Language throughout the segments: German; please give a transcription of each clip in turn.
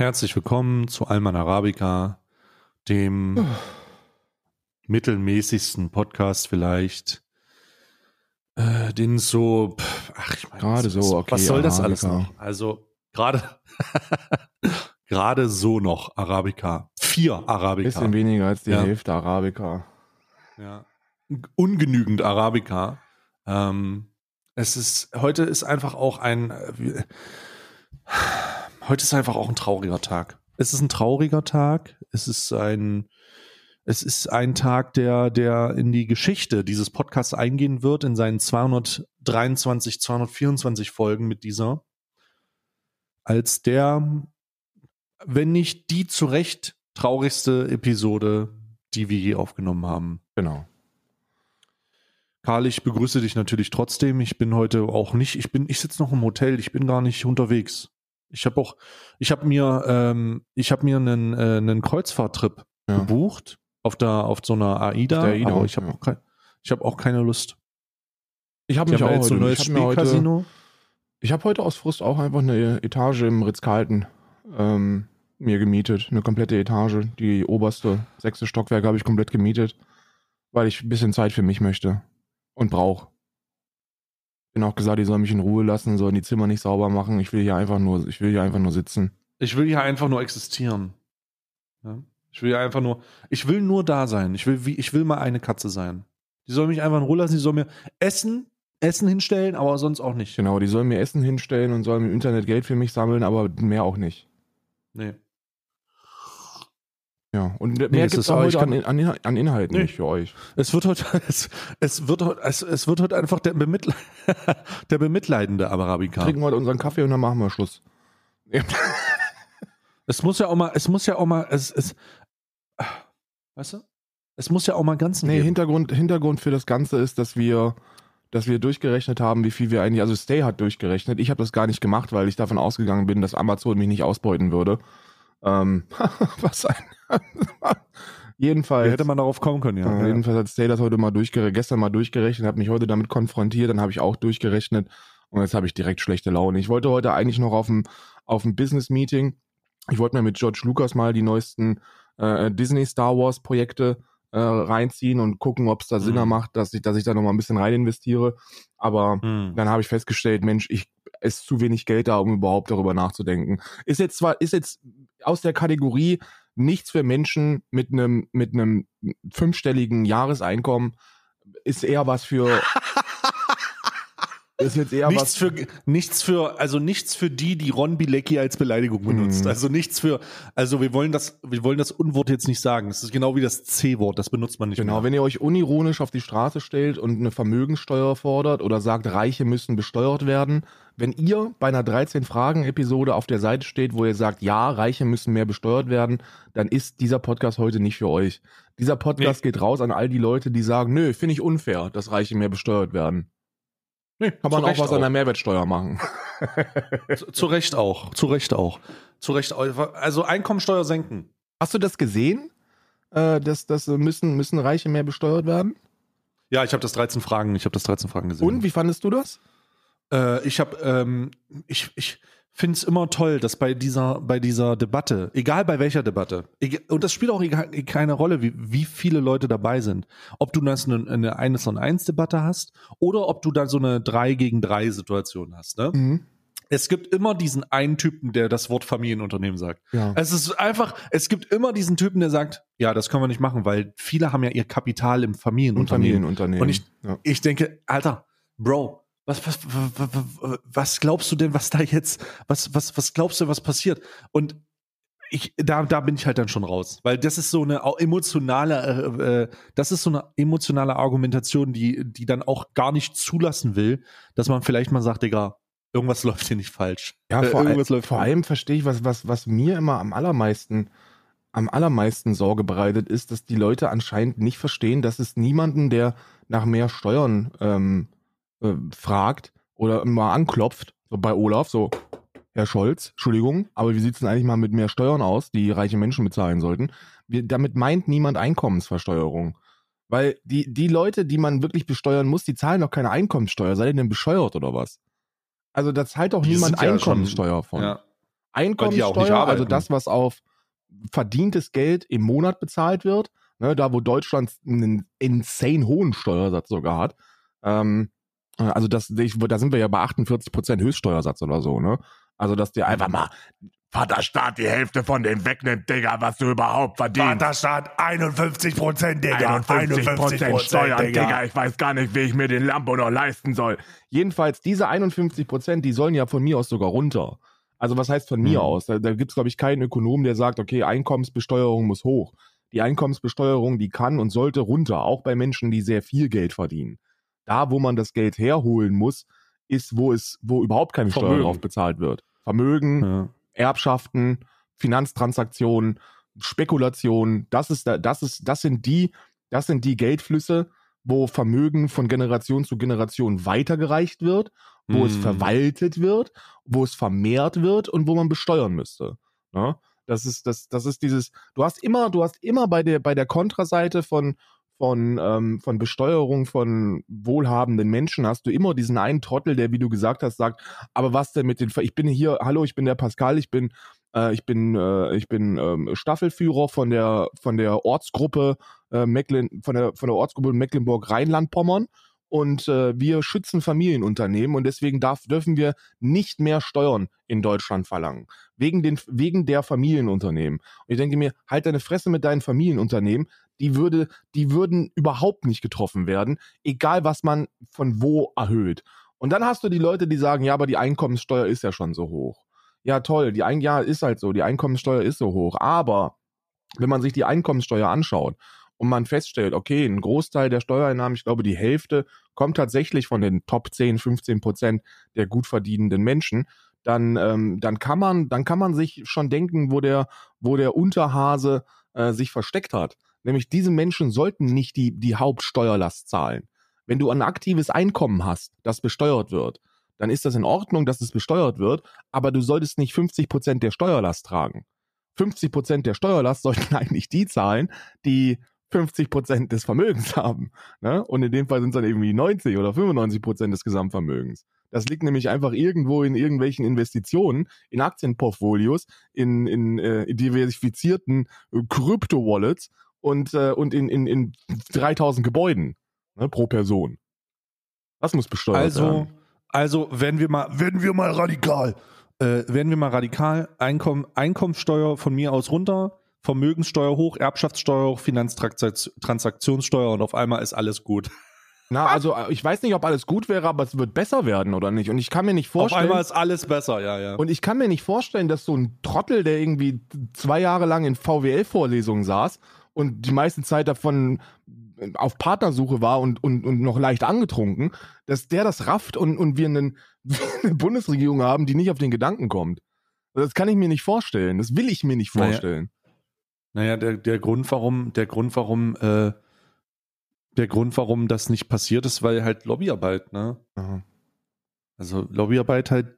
Herzlich willkommen zu Alman Arabica, dem mittelmäßigsten Podcast vielleicht, äh, den so, pff, ach ich meine, Gerade so, okay, was soll das Arabica. alles noch? Also gerade, gerade so noch Arabica, vier Arabica, Bisschen weniger als die Ja. Hälfte Arabica. ja. ungenügend Arabica. Ähm, es ist, heute ist einfach auch ein, äh, heute ist einfach auch ein trauriger Tag. Es ist ein trauriger Tag. Es ist ein, es ist ein Tag, der, der in die Geschichte dieses Podcasts eingehen wird, in seinen 223, 224 Folgen mit dieser, als der, wenn nicht die zu Recht traurigste Episode, die wir je aufgenommen haben. Genau. Karl, ich begrüße dich natürlich trotzdem. Ich bin heute auch nicht, ich bin, ich sitze noch im Hotel, ich bin gar nicht unterwegs. Ich habe auch, ich habe mir, ähm, ich habe mir einen, äh, einen Kreuzfahrttrip Ja. gebucht auf der, auf so einer AIDA, Auf der AIDA, aber ich habe ja. auch, kein, ich habe auch keine Lust. Ich habe mich auch jetzt so ein heute, neues hab heute, Spielcasino. ich habe heute aus Frust auch einfach eine Etage im Ritz-Carlton ähm, mir gemietet. Eine komplette Etage. Die oberste, sechste Stockwerk habe ich komplett gemietet, weil ich ein bisschen Zeit für mich möchte und brauche. Bin auch gesagt, die sollen mich in Ruhe lassen, sollen die Zimmer nicht sauber machen. Ich will hier einfach nur, ich will hier einfach nur sitzen. Ich will hier einfach nur existieren. Ja? Ich will hier einfach nur, ich will nur da sein. Ich will, wie, ich will mal eine Katze sein. Die soll mich einfach in Ruhe lassen, die soll mir Essen, Essen hinstellen, aber sonst auch nicht. Genau, die sollen mir Essen hinstellen und sollen im Internet Geld für mich sammeln, aber mehr auch nicht. Nee. Ja, und mehr es gibt ist es heute an, an, an Inhalten Nee. nicht für euch. Es wird heute, es, es wird heute, es, es wird heute einfach der, Bemitle der bemitleidende Arabica. Trinken heute unseren Kaffee und dann machen wir Schluss. Es muss ja auch mal, es muss ja auch mal, es, es, weißt du? Es muss ja auch mal Ganzen Nee, geben. Hintergrund, Hintergrund für das Ganze ist, dass wir, dass wir durchgerechnet haben, wie viel wir eigentlich, also Stay hat durchgerechnet. Ich habe das gar nicht gemacht, weil ich davon ausgegangen bin, dass Amazon mich nicht ausbeuten würde. Ähm, was ein. jedenfalls. Wie hätte man darauf kommen können, ja. Ja, jedenfalls hat Stay das heute mal durchgerechnet, gestern mal durchgerechnet, hat mich heute damit konfrontiert, dann habe ich auch durchgerechnet und jetzt habe ich direkt schlechte Laune. Ich wollte heute eigentlich noch auf ein, auf ein Business-Meeting. Ich wollte mir mit George Lucas mal die neuesten äh, Disney Star Wars Projekte äh, reinziehen und gucken, ob es da Sinn Mhm. macht, dass ich, dass ich da noch mal ein bisschen rein investiere. Aber Hm. dann habe ich festgestellt, Mensch, ich ist zu wenig Geld da, um überhaupt darüber nachzudenken. Ist jetzt zwar, ist jetzt aus der Kategorie nichts für Menschen mit einem mit einem fünfstelligen Jahreseinkommen, ist eher was für ist jetzt eher nichts was für nichts für also nichts für die, die Ron Bilecki als Beleidigung benutzt. Mhm. Also nichts für also wir wollen das wir wollen das Unwort jetzt nicht sagen. Das ist genau wie das C-Wort, das benutzt man nicht Genau, mehr. wenn ihr euch unironisch auf die Straße stellt und eine Vermögenssteuer fordert oder sagt, Reiche müssen besteuert werden, wenn ihr bei einer 13-Fragen-Episode auf der Seite steht, wo ihr sagt, ja, Reiche müssen mehr besteuert werden, dann ist dieser Podcast heute nicht für euch. Dieser Podcast geht raus an all die Leute, die sagen, nö, finde ich unfair, dass Reiche mehr besteuert werden. Nee, Kann man auch was an der Mehrwertsteuer machen. Zu, zu Recht auch. Zu Recht auch. Zu Recht auch. Also Einkommensteuer senken. Hast du das gesehen? Äh, dass das müssen, müssen Reiche mehr besteuert werden? Ja, ich habe das 13 Fragen, ich habe das 13 Fragen gesehen. Und wie fandest du das? Äh, ich habe, ähm, ich, ich finde es immer toll, dass bei dieser, bei dieser Debatte, egal bei welcher Debatte, und das spielt auch egal, keine Rolle, wie, wie viele Leute dabei sind, ob du das eine, eine 1 und 1 Debatte hast oder ob du da so eine 3 gegen 3 Situation hast. Ne? Mhm. Es gibt immer diesen einen Typen, der das Wort Familienunternehmen sagt. Ja. Es ist einfach, es gibt immer diesen Typen, der sagt, ja, das können wir nicht machen, weil viele haben ja ihr Kapital im Familienunternehmen. Familienunternehmen. Und ich- ja. Ich denke, Alter, Bro, was, was, was, glaubst du denn, was da jetzt, was, was, was glaubst du, was passiert? Und ich, da, da bin ich halt dann schon raus, weil das ist so eine emotionale, äh, äh, das ist so eine emotionale Argumentation, die, die dann auch gar nicht zulassen will, dass man vielleicht mal sagt, Digga, irgendwas läuft hier nicht falsch. Ja, Äh, vor, irgendwas all, vor allem verstehe ich, was, was, was mir immer am allermeisten, am allermeisten Sorge bereitet, ist, dass die Leute anscheinend nicht verstehen, dass es niemanden, der nach mehr Steuern ähm, äh, fragt oder mal anklopft, so bei Olaf, so, Herr Scholz, Entschuldigung, aber wie sieht's denn eigentlich mal mit mehr Steuern aus, die reiche Menschen bezahlen sollten? Wir, damit meint niemand Einkommensversteuerung. Weil die, die Leute, die man wirklich besteuern muss, die zahlen doch keine Einkommenssteuer. Seid ihr denn bescheuert oder was? Also da zahlt doch Die niemand ja schon- Einkommenssteuer von. Ja. Einkommenssteuer, also das, was auf verdientes Geld im Monat bezahlt wird, ne, da wo Deutschland einen insane hohen Steuersatz sogar hat. Ähm, also das, da sind wir ja bei 48% Höchststeuersatz oder so, ne? Also, dass dir einfach mal Vaterstaat die Hälfte von dem wegnimmt, Digga, was du überhaupt verdienst. Vaterstaat 51 Prozent, Digga. 51 Prozent Steuern, Digga. Digga. Ich weiß gar nicht, wie ich mir den Lambo noch leisten soll. Jedenfalls, diese 51 Prozent, die sollen ja von mir aus sogar runter. Also was heißt von mir hm. aus? Da, da gibt es, glaube ich, keinen Ökonom, der sagt, okay, Einkommensbesteuerung muss hoch. Die Einkommensbesteuerung, die kann und sollte runter, auch bei Menschen, die sehr viel Geld verdienen. Da, wo man das Geld herholen muss, ist, wo es, wo überhaupt keine Vermögen. Steuer drauf bezahlt wird. Vermögen, ja. Erbschaften, Finanztransaktionen, Spekulationen, das ist, das ist, das sind die, das sind die Geldflüsse, wo Vermögen von Generation zu Generation weitergereicht wird, wo mm. es verwaltet wird, wo es vermehrt wird und wo man besteuern müsste. Ja? Ne? Das ist, das, das ist dieses, du hast immer, du hast immer bei der, bei der Kontraseite von, von, ähm, von Besteuerung von wohlhabenden Menschen hast du immer diesen einen Trottel, der, wie du gesagt hast, sagt, aber was denn mit den, ich bin hier, hallo, ich bin der Pascal, ich bin, äh, ich bin, äh, ich bin ähm, Staffelführer von der, von der Ortsgruppe äh, Mecklen, von der, von der Ortsgruppe Mecklenburg-Rheinland-Pommern und äh, wir schützen Familienunternehmen und deswegen darf, dürfen wir nicht mehr Steuern in Deutschland verlangen. Wegen, den, wegen der Familienunternehmen. Und ich denke mir, halt deine Fresse mit deinen Familienunternehmen die würde, die würden überhaupt nicht getroffen werden, egal was man von wo erhöht. Und dann hast du die Leute, die sagen, ja, aber die Einkommenssteuer ist ja schon so hoch. Ja, toll, die Ein ja, ist halt so, die Einkommenssteuer ist so hoch. Aber wenn man sich die Einkommenssteuer anschaut und man feststellt, okay, ein Großteil der Steuereinnahmen, ich glaube, die Hälfte kommt tatsächlich von den Top 10, 15 Prozent der gut verdienenden Menschen, dann, ähm, dann kann man, dann kann man sich schon denken, wo der, wo der Unterhase äh, sich versteckt hat. Nämlich diese Menschen sollten nicht die, die Hauptsteuerlast zahlen. Wenn du ein aktives Einkommen hast, das besteuert wird, dann ist das in Ordnung, dass es besteuert wird, aber du solltest nicht 50 Prozent der Steuerlast tragen. 50 Prozent der Steuerlast sollten eigentlich die zahlen, die 50 Prozent des Vermögens haben. Ne? Und in dem Fall sind es dann irgendwie 90 oder 95 Prozent des Gesamtvermögens. Das liegt nämlich einfach irgendwo in irgendwelchen Investitionen, in Aktienportfolios, in, in, äh, diversifizierten Krypto-Wallets und, äh, und in, in, in 3000 Gebäuden ne, pro Person. Das muss besteuert also, werden. Also, wenn wir mal, werden wir mal radikal. Äh, werden wir mal radikal. Einkommen, Einkommenssteuer von mir aus runter, Vermögenssteuer hoch, Erbschaftssteuer hoch, Finanztransaktionssteuer und auf einmal ist alles gut. Na, also äh, ich weiß nicht, ob alles gut wäre, aber es wird besser werden oder nicht. Und ich kann mir nicht vorstellen. Auf einmal ist alles besser, ja, ja. Und ich kann mir nicht vorstellen, dass so ein Trottel, der irgendwie zwei Jahre lang in VWL-Vorlesungen saß und die meiste Zeit davon auf Partnersuche war und, und, und noch leicht angetrunken, dass der das rafft und, und wir einen, eine Bundesregierung haben, die nicht auf den Gedanken kommt. Das kann ich mir nicht vorstellen. Das will ich mir nicht vorstellen. Naja, naja der, der Grund, warum, der Grund, warum, äh, der Grund, warum das nicht passiert ist, weil halt Lobbyarbeit, ne? Aha. Also Lobbyarbeit halt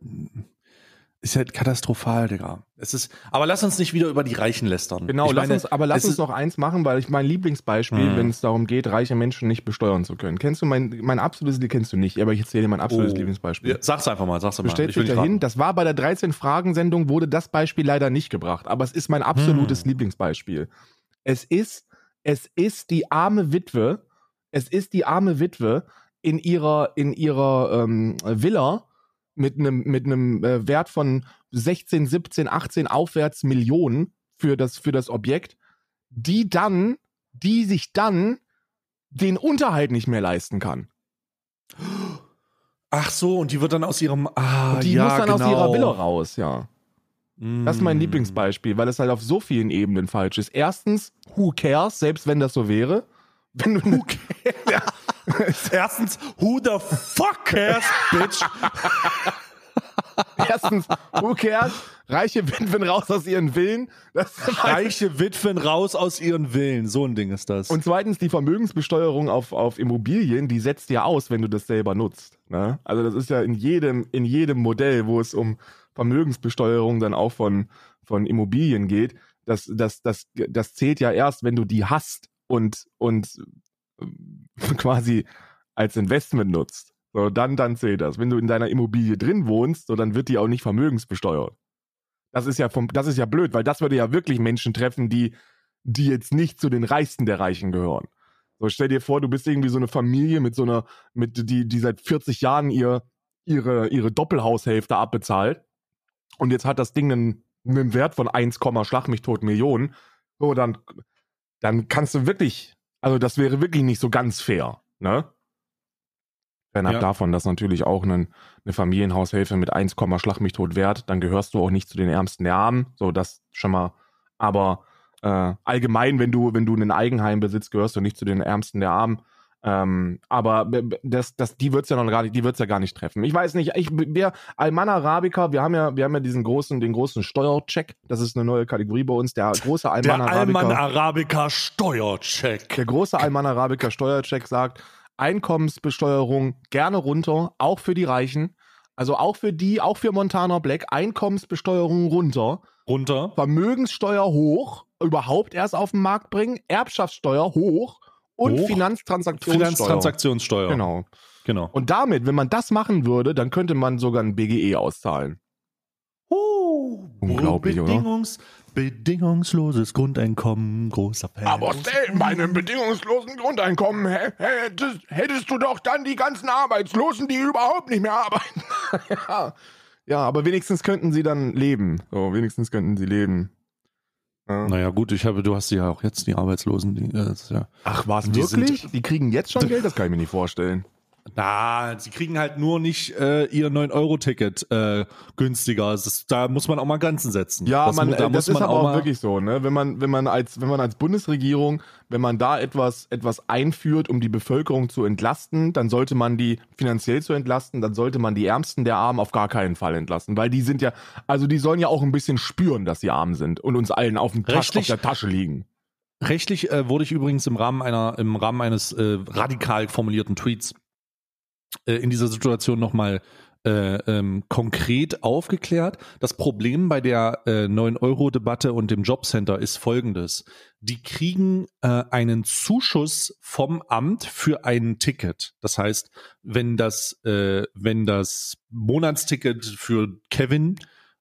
ist halt katastrophal, Digga. Es ist, aber lass uns nicht wieder über die Reichen lästern. Genau, lass meine, uns, aber lass uns noch eins machen, weil ich mein Lieblingsbeispiel, mhm. wenn es darum geht, reiche Menschen nicht besteuern zu können. Kennst du mein, mein absolutes, die kennst du nicht, aber ich erzähle dir mein absolutes oh. Lieblingsbeispiel. Ja, sag's einfach mal, sag's einfach mal. Stellt sich dahin, das war bei der 13 Fragen-Sendung, wurde das Beispiel leider nicht gebracht, aber es ist mein absolutes mhm. Lieblingsbeispiel. Es ist, es ist die arme Witwe, es ist die arme Witwe in ihrer, in ihrer ähm, Villa, mit einem mit einem äh, Wert von 16, 17, 18 aufwärts Millionen für das für das Objekt, die dann die sich dann den Unterhalt nicht mehr leisten kann. Ach so, und die wird dann aus ihrem ah, und die ja, muss dann genau. aus ihrer Villa raus, ja. Mm. Das ist mein Lieblingsbeispiel, weil es halt auf so vielen Ebenen falsch ist. Erstens, who cares, selbst wenn das so wäre. Wenn du who cares? Erstens, who the fuck cares, bitch? Erstens, who cares? Reiche Witwen raus aus ihren Villen. Reiche Witwen raus aus ihren Villen. So ein Ding ist das. Und zweitens, die Vermögensbesteuerung auf, auf Immobilien, die setzt ja aus, wenn du das selber nutzt. Ne? Also das ist ja in jedem, in jedem Modell, wo es um Vermögensbesteuerung dann auch von, von Immobilien geht. Das, das, das, das zählt ja erst, wenn du die hast und, und quasi als Investment nutzt, so, dann, dann zählt das. Wenn du in deiner Immobilie drin wohnst, so, dann wird die auch nicht vermögensbesteuert. Das ist ja vom, das ist ja blöd, weil das würde ja wirklich Menschen treffen, die, die jetzt nicht zu den Reichsten der Reichen gehören. So, stell dir vor, du bist irgendwie so eine Familie mit so einer, mit, die, die seit 40 Jahren ihr, ihre, ihre Doppelhaushälfte abbezahlt. Und jetzt hat das Ding einen, einen Wert von 1, Schlag mich tot Millionen. So, dann, dann kannst du wirklich, also das wäre wirklich nicht so ganz fair, ne? Fernab ja. davon, dass natürlich auch eine, eine Familienhaushälfte mit 1, Schlag mich tot wert, dann gehörst du auch nicht zu den Ärmsten der Armen. So, das schon mal. Aber äh, allgemein, wenn du, wenn du einen Eigenheim besitzt, gehörst du nicht zu den Ärmsten der Armen. Ähm, aber das, das, die wird's ja noch gar nicht, die wird's ja gar nicht treffen. Ich weiß nicht, ich, wer, Alman Arabica, wir haben ja, wir haben ja diesen großen, den großen Steuercheck. Das ist eine neue Kategorie bei uns. Der große Alman Arabica. Alman Arabica Steuercheck. Der große Alman Arabica Steuercheck sagt, Einkommensbesteuerung gerne runter, auch für die Reichen. Also auch für die, auch für Montana Black, Einkommensbesteuerung runter. Runter. Vermögenssteuer hoch, überhaupt erst auf den Markt bringen, Erbschaftssteuer hoch und hoch. Finanztransaktionssteuer. Finanztransaktionssteuer. Genau. Genau. Und damit, wenn man das machen würde, dann könnte man sogar ein BGE auszahlen. Uh, Unglaublich, Bedingungs oder? Bedingungsloses Grundeinkommen, großer Fan. Aber stell, bei einem bedingungslosen Grundeinkommen hättest, hättest, du doch dann die ganzen Arbeitslosen, die überhaupt nicht mehr arbeiten. ja. ja, aber wenigstens könnten sie dann leben. So, wenigstens könnten sie leben. Ja. Naja, gut, ich habe, du hast ja auch jetzt die Arbeitslosen. Die, ja, Ach, was, wirklich? Sind, die kriegen jetzt schon Geld? Das kann ich mir nicht vorstellen. Na, sie kriegen halt nur nicht äh, ihr 9-Euro-Ticket äh, günstiger. Ist, da muss man auch mal Grenzen setzen. Ja, das, man, da das ist man aber auch wirklich so, ne? Wenn man, wenn man als, wenn man als Bundesregierung, wenn man da etwas, etwas einführt, um die Bevölkerung zu entlasten, dann sollte man die finanziell zu entlasten, dann sollte man die Ärmsten der Armen auf gar keinen Fall entlasten. Weil die sind ja, also die sollen ja auch ein bisschen spüren, dass sie arm sind und uns allen auf, dem Tasch, auf der Tasche liegen. Rechtlich äh, wurde ich übrigens im Rahmen einer, im Rahmen eines äh, radikal formulierten Tweets äh, in dieser Situation nochmal äh, ähm, konkret aufgeklärt. Das Problem bei der äh, 9-Euro-Debatte und dem Jobcenter ist folgendes. Die kriegen äh, einen Zuschuss vom Amt für ein Ticket. Das heißt, wenn das, äh, wenn das Monatsticket für Kevin,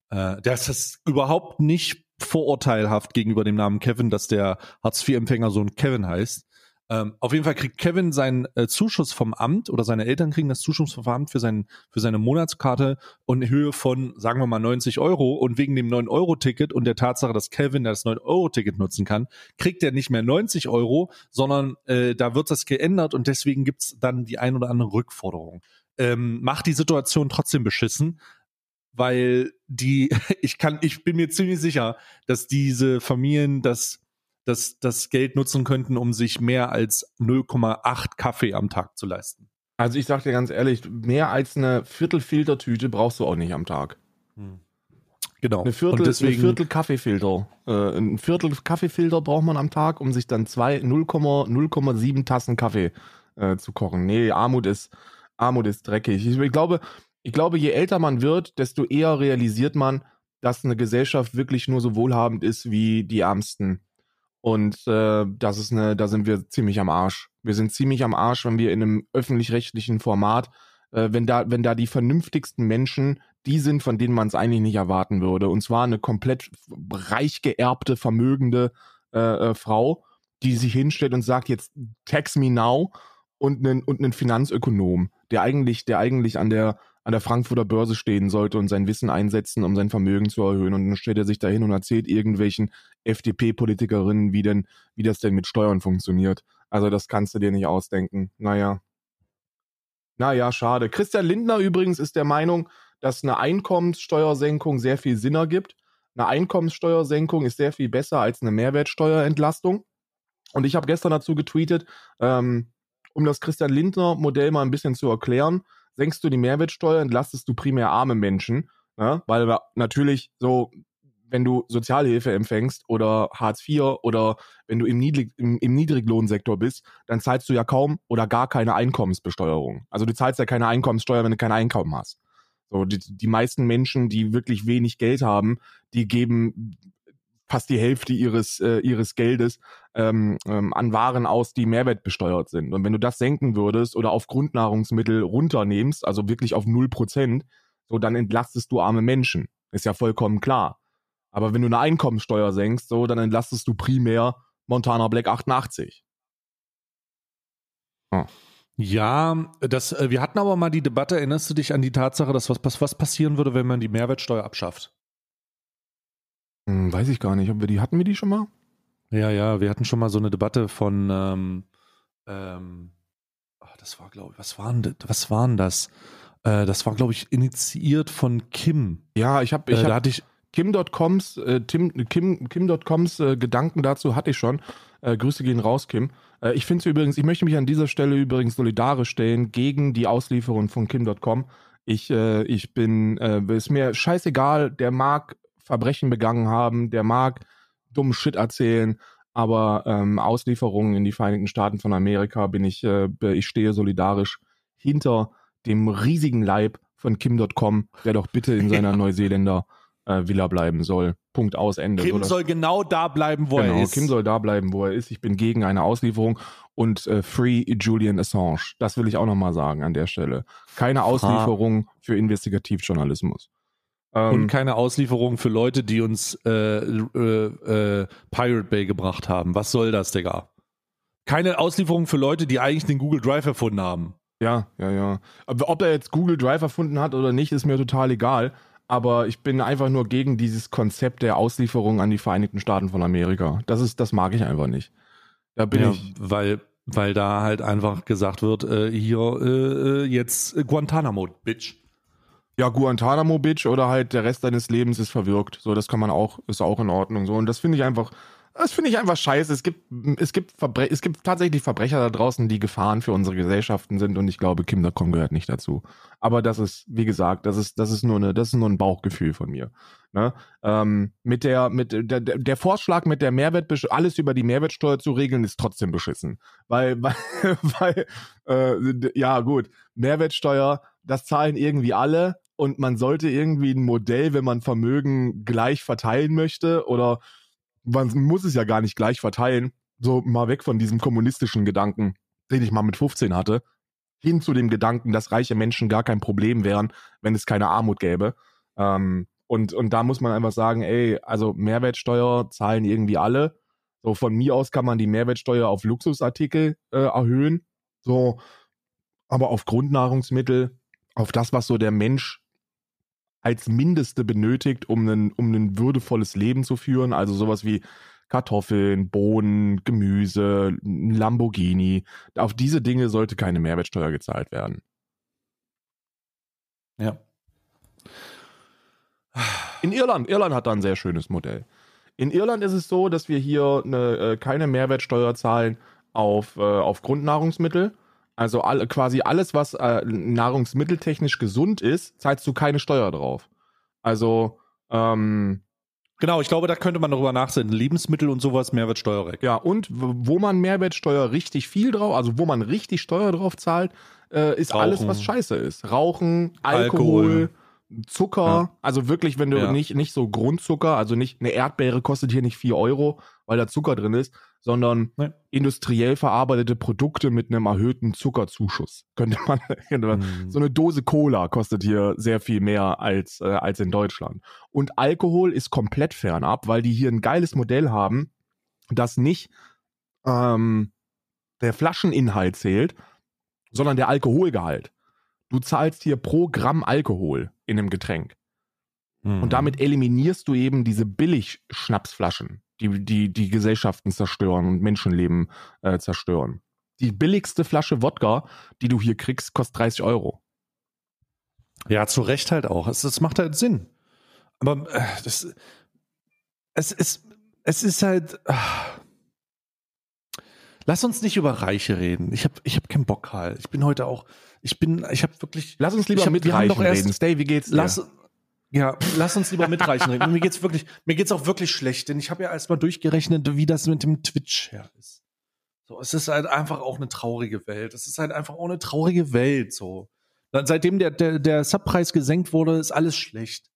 äh, das ist überhaupt nicht vorurteilhaft gegenüber dem Namen Kevin, dass der Hartz-IV-Empfänger so ein Kevin heißt. Ähm, auf jeden Fall kriegt Kevin seinen äh, Zuschuss vom Amt oder seine Eltern kriegen das Zuschuss vom Amt für, sein, für seine Monatskarte und in Höhe von, sagen wir mal, 90 Euro. Und wegen dem 9-Euro-Ticket und der Tatsache, dass Kevin das 9-Euro-Ticket nutzen kann, kriegt er nicht mehr 90 Euro, sondern äh, da wird das geändert und deswegen gibt's dann die ein oder andere Rückforderung. Ähm, macht die Situation trotzdem beschissen, weil die, ich kann, ich bin mir ziemlich sicher, dass diese Familien das das, das Geld nutzen könnten, um sich mehr als 0,8 Kaffee am Tag zu leisten. Also ich sag dir ganz ehrlich, mehr als eine Viertelfiltertüte brauchst du auch nicht am Tag. Hm. Genau. Eine Viertel, deswegen, eine Viertel Kaffeefilter. Äh, ein Viertel Kaffeefilter braucht man am Tag, um sich dann 0,7 Tassen Kaffee äh, zu kochen. Nee, Armut ist, Armut ist dreckig. Ich, ich, glaube, ich glaube, je älter man wird, desto eher realisiert man, dass eine Gesellschaft wirklich nur so wohlhabend ist wie die Ärmsten. Und äh, das ist eine, da sind wir ziemlich am Arsch. Wir sind ziemlich am Arsch, wenn wir in einem öffentlich-rechtlichen Format, äh, wenn da, wenn da die vernünftigsten Menschen die sind, von denen man es eigentlich nicht erwarten würde. Und zwar eine komplett reich geerbte, vermögende äh, äh, Frau, die sich hinstellt und sagt, jetzt tax me now und einen, und einen Finanzökonom, der eigentlich, der eigentlich an der, an der Frankfurter Börse stehen sollte und sein Wissen einsetzen, um sein Vermögen zu erhöhen. Und dann stellt er sich dahin und erzählt irgendwelchen FDP-Politikerinnen, wie denn, wie das denn mit Steuern funktioniert. Also das kannst du dir nicht ausdenken. Naja. Naja, schade. Christian Lindner übrigens ist der Meinung, dass eine Einkommenssteuersenkung sehr viel Sinn ergibt. Eine Einkommenssteuersenkung ist sehr viel besser als eine Mehrwertsteuerentlastung. Und ich habe gestern dazu getweetet, ähm, um das Christian Lindner Modell mal ein bisschen zu erklären senkst du die Mehrwertsteuer, entlastest du primär arme Menschen, ja? weil natürlich so, wenn du Sozialhilfe empfängst oder Hartz IV oder wenn du im, Niedrig, im, im Niedriglohnsektor bist, dann zahlst du ja kaum oder gar keine Einkommensbesteuerung. Also du zahlst ja keine Einkommenssteuer, wenn du kein Einkommen hast. So, die, die meisten Menschen, die wirklich wenig Geld haben, die geben fast die Hälfte ihres, äh, ihres Geldes ähm, ähm, an Waren aus, die mehrwertbesteuert sind. Und wenn du das senken würdest oder auf Grundnahrungsmittel runternehmst, also wirklich auf null Prozent, so dann entlastest du arme Menschen. Ist ja vollkommen klar. Aber wenn du eine Einkommensteuer senkst, so, dann entlastest du primär Montana Black 88. Oh. Ja, das, äh, wir hatten aber mal die Debatte, erinnerst du dich an die Tatsache, dass was, was passieren würde, wenn man die Mehrwertsteuer abschafft? Hm, weiß ich gar nicht. Ob wir die, hatten wir die schon mal? Ja, ja, wir hatten schon mal so eine Debatte von, ähm, ähm, ach, das war, glaube ich, was waren, was waren das? Äh, das war, glaube ich, initiiert von Kim. Ja, ich habe, ich äh, hab, da hatte ich, Kim.coms, äh, Tim, Kim, Kim.coms äh, Gedanken dazu hatte ich schon. Äh, Grüße gehen raus, Kim. Äh, ich finde übrigens, ich möchte mich an dieser Stelle übrigens solidarisch stellen gegen die Auslieferung von Kim.com. Ich, äh, ich bin, äh, ist mir scheißegal, der mag Verbrechen begangen haben, der mag dummen Shit erzählen, aber ähm, Auslieferungen in die Vereinigten Staaten von Amerika bin ich, äh, ich stehe solidarisch hinter dem riesigen Leib von Kim.com, der doch bitte in seiner ja. Neuseeländer äh, Villa bleiben soll. Punkt aus Ende. Kim so, soll genau da bleiben, wo genau, er ist. Kim soll da bleiben, wo er ist. Ich bin gegen eine Auslieferung und äh, Free Julian Assange. Das will ich auch nochmal sagen an der Stelle. Keine Auslieferung ha. für Investigativjournalismus. Ähm, und keine Auslieferung für Leute, die uns äh, äh, äh, Pirate Bay gebracht haben. Was soll das, Digga? Keine Auslieferung für Leute, die eigentlich den Google Drive erfunden haben. Ja, ja, ja. Aber ob er jetzt Google Drive erfunden hat oder nicht, ist mir total egal aber ich bin einfach nur gegen dieses Konzept der Auslieferung an die Vereinigten Staaten von Amerika. Das ist, das mag ich einfach nicht. Da bin ja, ich. Weil, weil da halt einfach gesagt wird, äh, hier äh, äh jetzt Guantanamo, Bitch. Ja, Guantanamo, Bitch, oder halt der Rest deines Lebens ist verwirkt. So, das kann man auch, ist auch in Ordnung. So, und das finde ich einfach, das finde ich einfach scheiße. Es gibt, es, gibt Verbre es gibt tatsächlich Verbrecher da draußen, die Gefahren für unsere Gesellschaften sind und ich glaube, Kim.com gehört nicht dazu. Aber das ist, wie gesagt, das ist, das ist nur eine, das ist nur ein Bauchgefühl von mir. Ne? Ähm, mit der, mit der, der Vorschlag mit der Mehrwertbesteuer, alles über die Mehrwertsteuer zu regeln, ist trotzdem beschissen. Weil, weil, weil äh, ja gut, Mehrwertsteuer, das zahlen irgendwie alle und man sollte irgendwie ein Modell, wenn man Vermögen gleich verteilen möchte oder man muss es ja gar nicht gleich verteilen. So mal weg von diesem kommunistischen Gedanken, den ich mal mit 15 hatte, hin zu dem Gedanken, dass reiche Menschen gar kein Problem wären, wenn es keine Armut gäbe. Ähm, und, und da muss man einfach sagen, ey, also Mehrwertsteuer zahlen irgendwie alle. So von mir aus kann man die Mehrwertsteuer auf Luxusartikel äh, erhöhen. So, aber auf Grundnahrungsmittel, auf das, was so der Mensch als Mindeste benötigt, um ein, um ein würdevolles Leben zu führen. Also sowas wie Kartoffeln, Bohnen, Gemüse, Lamborghini. Auf diese Dinge sollte keine Mehrwertsteuer gezahlt werden. Ja. In Irland, Irland hat da ein sehr schönes Modell. In Irland ist es so, dass wir hier eine, äh, keine Mehrwertsteuer zahlen auf, äh, auf Grundnahrungsmittel, also all, quasi alles, was äh, nahrungsmitteltechnisch gesund ist, zahlst du keine Steuer drauf. Also, ähm, Genau, ich glaube, da könnte man darüber nachdenken. Lebensmittel und sowas, Mehrwertsteuer weg. Ja, und wo man Mehrwertsteuer richtig viel drauf, also wo man richtig Steuer drauf zahlt, äh, ist Rauchen. alles, was scheiße ist. Rauchen, Alkohol, Alkohol. Zucker, ja. also wirklich, wenn du ja. nicht, nicht so Grundzucker, also nicht, eine Erdbeere kostet hier nicht 4 Euro, weil da Zucker drin ist, sondern nee. industriell verarbeitete Produkte mit einem erhöhten Zuckerzuschuss. Könnte man, mhm. so eine Dose Cola kostet hier sehr viel mehr als, äh, als in Deutschland. Und Alkohol ist komplett fernab, weil die hier ein geiles Modell haben, das nicht ähm, der Flascheninhalt zählt, sondern der Alkoholgehalt. Du zahlst hier pro Gramm Alkohol in einem Getränk. Mhm. Und damit eliminierst du eben diese Billig-Schnapsflaschen die, die, die Gesellschaften zerstören und Menschenleben äh, zerstören. Die billigste Flasche Wodka, die du hier kriegst, kostet 30 Euro. Ja, zu Recht halt auch. Es, das macht halt Sinn. Aber äh, das, es, ist, es ist halt. Äh, lass uns nicht über Reiche reden. Ich habe ich hab keinen Bock halt. Ich bin heute auch. Ich bin, ich habe wirklich. Lass uns lieber mit Reichen reden. Stay, wie geht's dir? Lass, ja, lass uns lieber mitreichen reden. mir geht's wirklich, mir geht's auch wirklich schlecht, denn ich habe ja erstmal durchgerechnet, wie das mit dem Twitch her ist. So, es ist halt einfach auch eine traurige Welt. Es ist halt einfach auch eine traurige Welt, so. Seitdem der, der, der Subpreis gesenkt wurde, ist alles schlecht.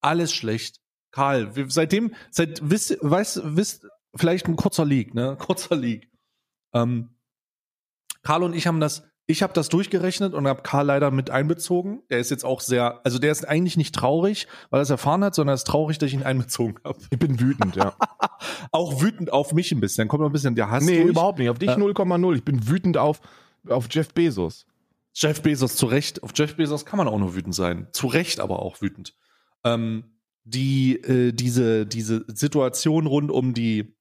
Alles schlecht. Karl, wir, seitdem, seit, wisst, weißt, wisst, vielleicht ein kurzer Leak, ne? Kurzer Leak. Ähm, Karl und ich haben das Ich habe das durchgerechnet und habe Karl leider mit einbezogen. Der ist jetzt auch sehr, also der ist eigentlich nicht traurig, weil er es erfahren hat, sondern er ist traurig, dass ich ihn einbezogen habe. Ich bin wütend, ja. auch wütend auf mich ein bisschen. Dann kommt noch ein bisschen der Hass nee, durch. überhaupt nicht. Auf dich Äh. 0,0. Ich bin wütend auf, auf Jeff Bezos. Jeff Bezos zu Recht. Auf Jeff Bezos kann man auch nur wütend sein. Zu Recht aber auch wütend. Ähm, die, äh, diese, diese Situation rund um die,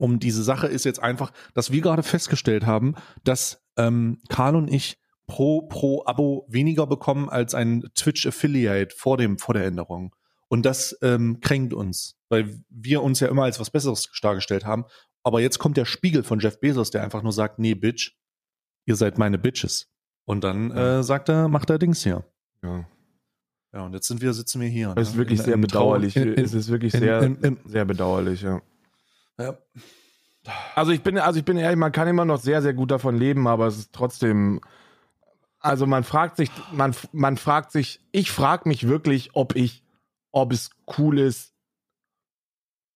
um diese Sache ist jetzt einfach, dass wir gerade festgestellt haben, dass ähm, Karl und ich pro, pro Abo weniger bekommen als ein Twitch Affiliate vor dem, vor der Änderung. Und das ähm, kränkt uns, weil wir uns ja immer als was Besseres dargestellt haben. Aber jetzt kommt der Spiegel von Jeff Bezos, der einfach nur sagt, nee, Bitch, ihr seid meine Bitches. Und dann äh, sagt er, macht er Dings hier. Ja. Ja, und jetzt sind wir, sitzen wir hier. Es ist ne? wirklich In- sehr in bedauerlich. In- es ist wirklich sehr, sehr bedauerlich, ja. Ja. Also ich bin, also ich bin ehrlich, man kann immer noch sehr, sehr gut davon leben, aber es ist trotzdem. Also man fragt sich, man, man fragt sich, ich frage mich wirklich, ob ich, ob es cool ist,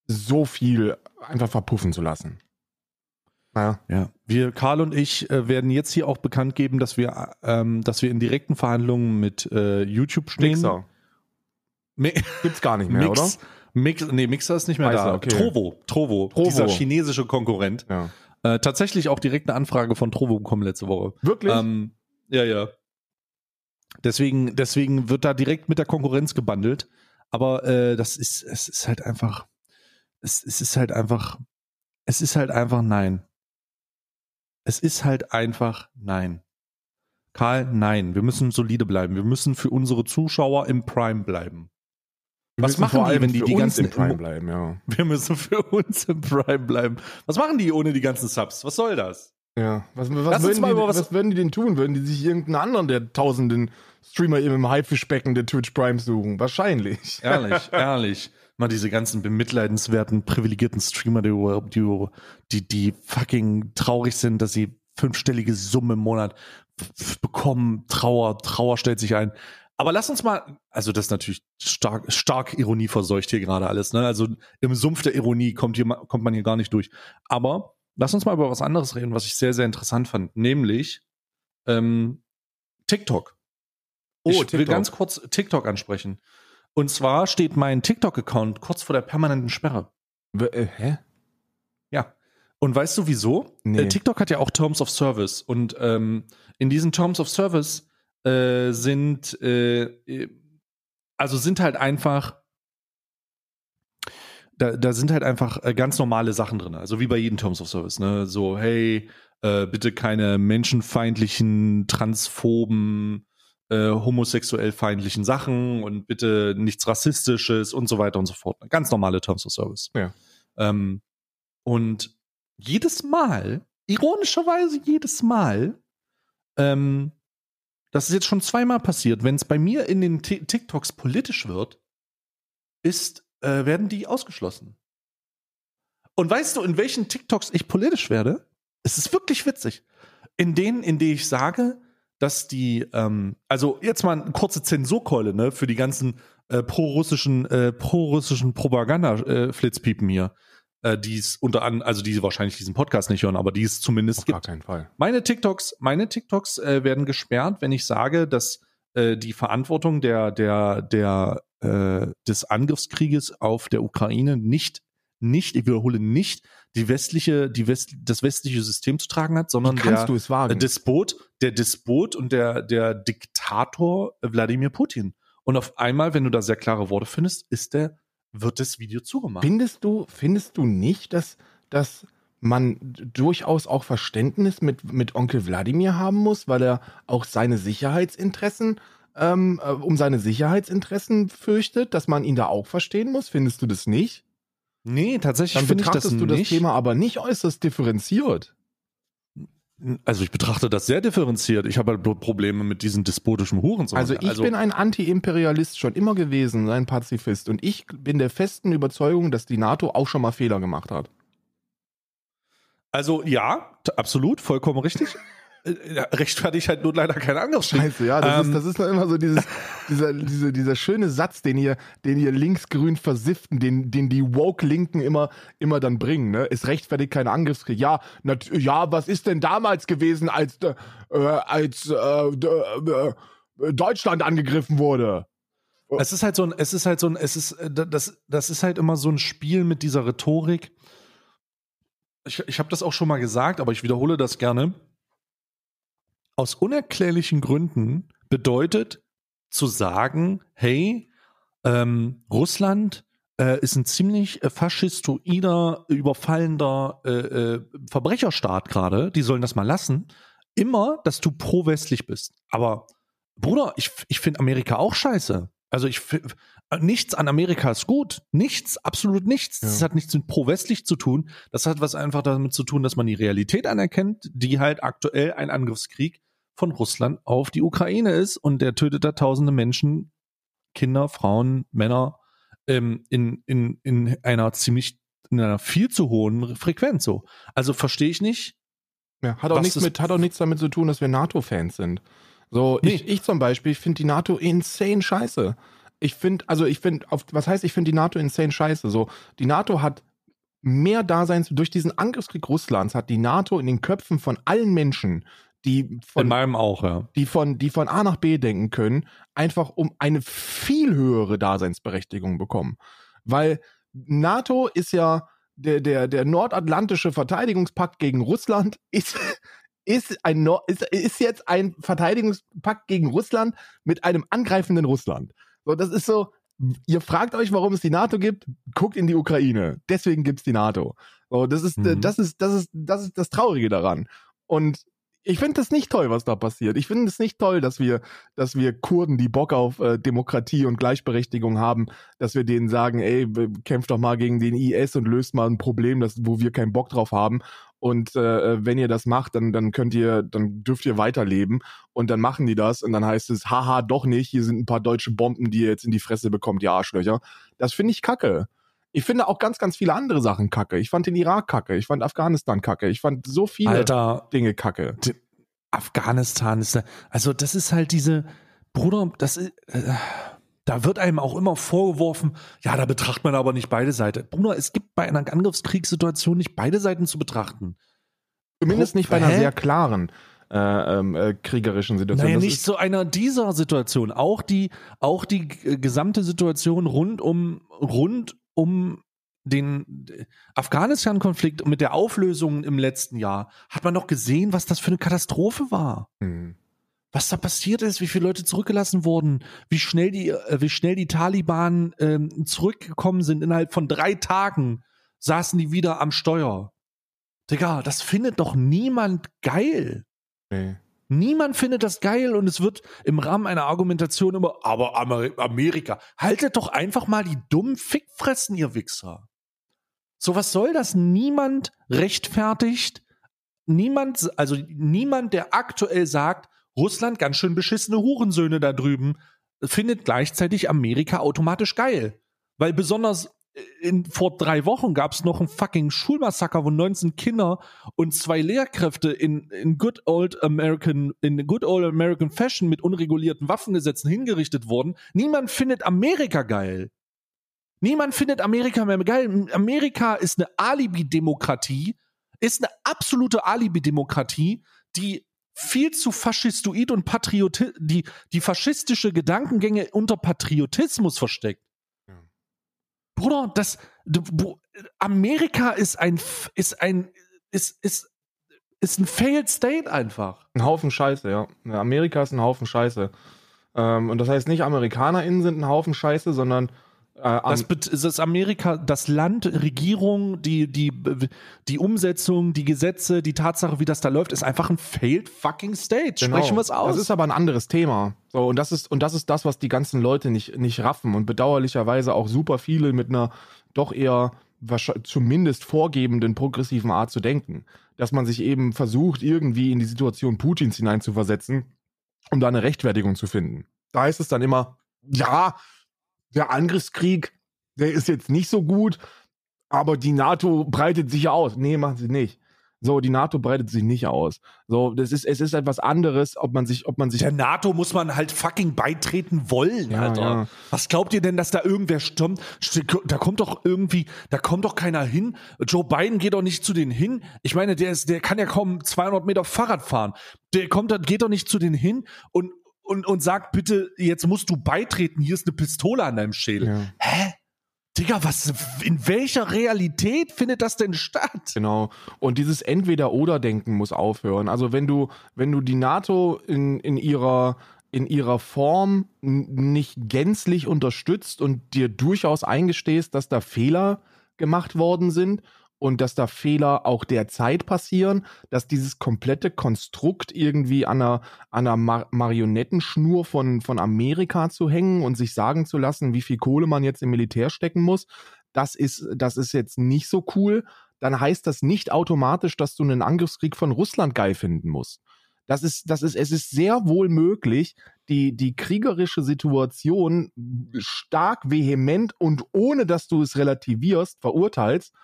so viel einfach verpuffen zu lassen. Ja. Ja, wir, Karl und ich, äh, werden jetzt hier auch bekannt geben, dass wir, ähm, dass wir in direkten Verhandlungen mit äh, YouTube stehen. Mixer. Mi Gibt's gar nicht mehr, Mix, Mix, nee, Mixer ist nicht mehr Meister, da. okay. Trovo, Trovo, Trovo. dieser chinesische Konkurrent. oder? Äh, tatsächlich auch direkt eine Anfrage von Trovo bekommen letzte Woche. Ja. Wirklich? Ähm, ja, ja. Deswegen, deswegen wird da direkt mit der Konkurrenz gebundelt. Aber äh, das ist, es ist halt einfach, es, es ist halt einfach, es ist halt einfach nein. Es ist halt einfach nein. Karl, nein. Wir müssen solide bleiben. Wir müssen für unsere Zuschauer im Prime bleiben. Wir was machen vor die, wenn die die ganzen im Prime bleiben, ja. Wir müssen für uns im Prime bleiben. Was machen die ohne die ganzen Subs? Was soll das? Ja, was, was, würden die, was, was- würden die denn tun? Würden die sich irgendeinen anderen der tausenden Streamer eben im Haifischbecken der Twitch Prime suchen? Wahrscheinlich. Ehrlich, ehrlich. Mal diese ganzen bemitleidenswerten, privilegierten Streamer, die, die, die, fucking traurig sind, dass sie fünfstellige Summe im Monat bekommen. Trauer, Trauer stellt sich ein. Aber lass uns mal, also das ist natürlich stark, stark Ironie verseucht hier gerade alles, ne? Also im Sumpf der Ironie kommt, hier, kommt man hier gar nicht durch. Aber lass uns mal über was anderes reden, was ich sehr, sehr interessant fand, nämlich ähm, TikTok. Oh, ich will TikTok. ganz kurz TikTok ansprechen. Und zwar steht mein TikTok-Account kurz vor der permanenten Sperre. W äh, hä? Ja. Und weißt du wieso? Nee. Äh, TikTok hat ja auch Terms of Service. Und ähm, in diesen Terms of Service äh, sind, äh, äh, also sind halt einfach, da, da sind halt einfach äh, ganz normale Sachen drin. Also wie bei jedem Terms of Service. Ne? So, hey, äh, bitte keine menschenfeindlichen, transphoben, äh, homosexuell feindlichen Sachen und bitte nichts Rassistisches und so weiter und so fort. Ganz normale Terms of Service. Ja. Ähm, und jedes Mal, ironischerweise jedes Mal, ähm, das ist jetzt schon zweimal passiert, wenn es bei mir in den Ti- TikToks politisch wird, ist, äh, werden die ausgeschlossen. Und weißt du, in welchen TikToks ich politisch werde? Es ist wirklich witzig. In denen, in denen ich sage, dass die, ähm, also jetzt mal eine kurze Zensurkeule, ne, für die ganzen äh, pro-russischen, äh, pro-russischen Propaganda-Flitzpiepen hier, äh, die es unter an, also die wahrscheinlich diesen Podcast nicht hören, aber die es zumindest Auf gibt. gar keinen Fall. Meine TikToks, meine TikToks äh, werden gesperrt, wenn ich sage, dass äh, die Verantwortung der, der, der, äh, des Angriffskrieges auf der Ukraine nicht, nicht, ich wiederhole nicht, die westliche, die West, das westliche System zu tragen hat, sondern der du es wagen? Despot, der Despot und der, der Diktator Wladimir Putin. Und auf einmal, wenn du da sehr klare Worte findest, ist der, wird das Video zugemacht. Findest du, findest du nicht, dass, dass man durchaus auch Verständnis mit, mit Onkel Wladimir haben muss, weil er auch seine Sicherheitsinteressen, ähm, äh, um seine Sicherheitsinteressen fürchtet, dass man ihn da auch verstehen muss? Findest du das nicht? Nee, tatsächlich Dann finde ich das betrachtest du das nicht. Thema aber nicht äußerst differenziert. Also ich betrachte das sehr differenziert. Ich habe halt Pro- Probleme mit diesen despotischen Hurensohn. Also ich bin ein Anti-Imperialist schon immer gewesen, ein Pazifist. Und ich bin der festen Überzeugung, dass die NATO auch schon mal Fehler gemacht hat. also ja, absolut, vollkommen richtig. rechtfertigt halt nur leider keinen Angriffskrieg. Scheiße, ja, das, Ähm, ist, das ist immer so dieses, dieser, diese, dieser schöne Satz, den ihr, den ihr linksgrün versiften, den, den die Woke-Linken immer, immer dann bringen, ne? Ist rechtfertigt kein Angriffskrieg. Ja, nat, ja, was ist denn damals gewesen, als, äh, als äh, äh, Deutschland angegriffen wurde? Es ist halt so ein, es ist halt so ein, es ist, äh, das, das ist halt immer so ein Spiel mit dieser Rhetorik. Ich, ich habe das auch schon mal gesagt, aber ich wiederhole das gerne. Aus unerklärlichen Gründen bedeutet zu sagen, hey, ähm, Russland äh, ist ein ziemlich äh, faschistoider, überfallender äh, äh, Verbrecherstaat gerade, die sollen das mal lassen, immer, dass du pro-westlich bist. Aber Bruder, ich, ich finde Amerika auch scheiße. Also ich nichts an Amerika ist gut. Nichts, absolut nichts. Das Ja. hat nichts mit pro-westlich zu tun. Das hat was einfach damit zu tun, dass man die Realität anerkennt, die halt aktuell ein Angriffskrieg von Russland auf die Ukraine ist und der tötet da tausende Menschen, Kinder, Frauen, Männer ähm, in, in, in einer ziemlich, in einer viel zu hohen Frequenz so. Also verstehe ich nicht. Ja, hat auch, nichts mit, hat auch nichts damit zu tun, dass wir NATO-Fans sind. So, Nee. ich, ich zum Beispiel, finde die NATO insane scheiße. Ich finde, also ich finde, was heißt, ich finde die NATO insane scheiße? So, die NATO hat mehr Daseins, durch diesen Angriffskrieg Russlands hat die NATO in den Köpfen von allen Menschen, die In von, meinem auch, ja. die von, die von A nach B denken können, einfach um eine viel höhere Daseinsberechtigung bekommen. Weil NATO ist ja der, der, der nordatlantische Verteidigungspakt gegen Russland ist, ist, ein, Nor- ist, ist jetzt ein Verteidigungspakt gegen Russland mit einem angreifenden Russland. So, das ist so, ihr fragt euch, warum es die NATO gibt, guckt in die Ukraine. Deswegen gibt's die NATO. So, das ist, Mhm. das ist, das ist, das ist das Traurige daran. Und ich finde das nicht toll, was da passiert. Ich finde es nicht toll, dass wir, dass wir Kurden, die Bock auf äh, Demokratie und Gleichberechtigung haben, dass wir denen sagen, ey, kämpft doch mal gegen den IS und löst mal ein Problem, das, wo wir keinen Bock drauf haben. Und äh, wenn ihr das macht, dann, dann könnt ihr, dann dürft ihr weiterleben. Und dann machen die das und dann heißt es, haha, doch nicht, hier sind ein paar deutsche Bomben, die ihr jetzt in die Fresse bekommt, ihr Arschlöcher. Das finde ich kacke. Ich finde auch ganz, ganz viele andere Sachen kacke. Ich fand den Irak kacke. Ich fand Afghanistan kacke. Ich fand so viele Alter, Dinge kacke. Afghanistan ist da, also das ist halt diese, Bruder, das ist, äh, da wird einem auch immer vorgeworfen, ja, da betrachtet man aber nicht beide Seiten. Bruder, es gibt bei einer Angriffskriegssituation nicht beide Seiten zu betrachten. Zumindest nicht bei einer Hä? sehr klaren äh, ähm, äh, kriegerischen Situation. Naja, Das nicht so einer dieser Situation. Auch die, auch die gesamte Situation rund um, rund um den Afghanistan-Konflikt mit der Auflösung im letzten Jahr hat man doch gesehen, was das für eine Katastrophe war. Hm. was da passiert ist, wie viele Leute zurückgelassen wurden, wie schnell die, äh, wie schnell die Taliban ähm, zurückgekommen sind. Innerhalb von drei Tagen saßen die wieder am Steuer. Digga, das findet doch niemand geil. Nee. Niemand findet das geil und es wird im Rahmen einer Argumentation immer, aber Amer Amerika, haltet doch einfach mal die dummen Fickfressen, ihr Wichser. So was soll das? Niemand rechtfertigt, niemand, also niemand, der aktuell sagt, Russland ganz schön beschissene Hurensöhne da drüben, findet gleichzeitig Amerika automatisch geil. Weil besonders in, vor drei Wochen gab es noch einen fucking Schulmassaker, wo 19 Kinder und zwei Lehrkräfte in, in good old American, in good old American Fashion mit unregulierten Waffengesetzen hingerichtet wurden. Niemand findet Amerika geil. Niemand findet Amerika mehr geil. Amerika ist eine Alibi-Demokratie, ist eine absolute Alibi-Demokratie, die viel zu faschistoid und patriotisch, die, die faschistische Gedankengänge unter Patriotismus versteckt. Bruder, das, Amerika ist ein, ist ein, ist, ist, ist ein failed state einfach. Ein Haufen Scheiße, ja. Amerika ist ein Haufen Scheiße. Ähm, und das heißt nicht, AmerikanerInnen sind ein Haufen Scheiße, sondern Das, bet- ist das Amerika, das Land, Regierung, die, die, die Umsetzung, die Gesetze, die Tatsache, wie das da läuft, ist einfach ein failed fucking state. Genau. Sprechen wir es aus. Das ist aber ein anderes Thema. So, und das ist, und das ist das, was die ganzen Leute nicht, nicht raffen und bedauerlicherweise auch super viele mit einer doch eher zumindest vorgebenden progressiven Art zu denken. Dass man sich eben versucht, irgendwie in die Situation Putins hineinzuversetzen, um da eine Rechtfertigung zu finden. Da heißt es dann immer, ja, der Angriffskrieg, der ist jetzt nicht so gut, aber die NATO breitet sich ja aus. Nee, machen sie nicht. So, die NATO breitet sich nicht aus. So, das ist, es ist etwas anderes, ob man sich, ob man sich. Der NATO muss man halt fucking beitreten wollen, Ja, Alter. ja. Was glaubt ihr denn, dass da irgendwer stürmt? Da kommt doch irgendwie, da kommt doch keiner hin. Joe Biden geht doch nicht zu denen hin. Ich meine, der ist, der kann ja kaum 200 Meter Fahrrad fahren. Der kommt, geht doch nicht zu denen hin und und, und sagt bitte, jetzt musst du beitreten, hier ist eine Pistole an deinem Schädel. Ja. Hä? Digga, was, in welcher Realität findet das denn statt? Genau. Und dieses Entweder-Oder-Denken muss aufhören. Also wenn du, wenn du die NATO in, in ihrer in ihrer Form nicht gänzlich unterstützt und dir durchaus eingestehst, dass da Fehler gemacht worden sind und dass da Fehler auch derzeit passieren, dass dieses komplette Konstrukt irgendwie an einer, an einer Mar Marionettenschnur von, von Amerika zu hängen und sich sagen zu lassen, wie viel Kohle man jetzt im Militär stecken muss, das ist, das ist jetzt nicht so cool. Dann heißt das nicht automatisch, dass du einen Angriffskrieg von Russland geil finden musst. Das ist, das ist, es ist sehr wohl möglich, die, die kriegerische Situation stark vehement und ohne dass du es relativierst, verurteilst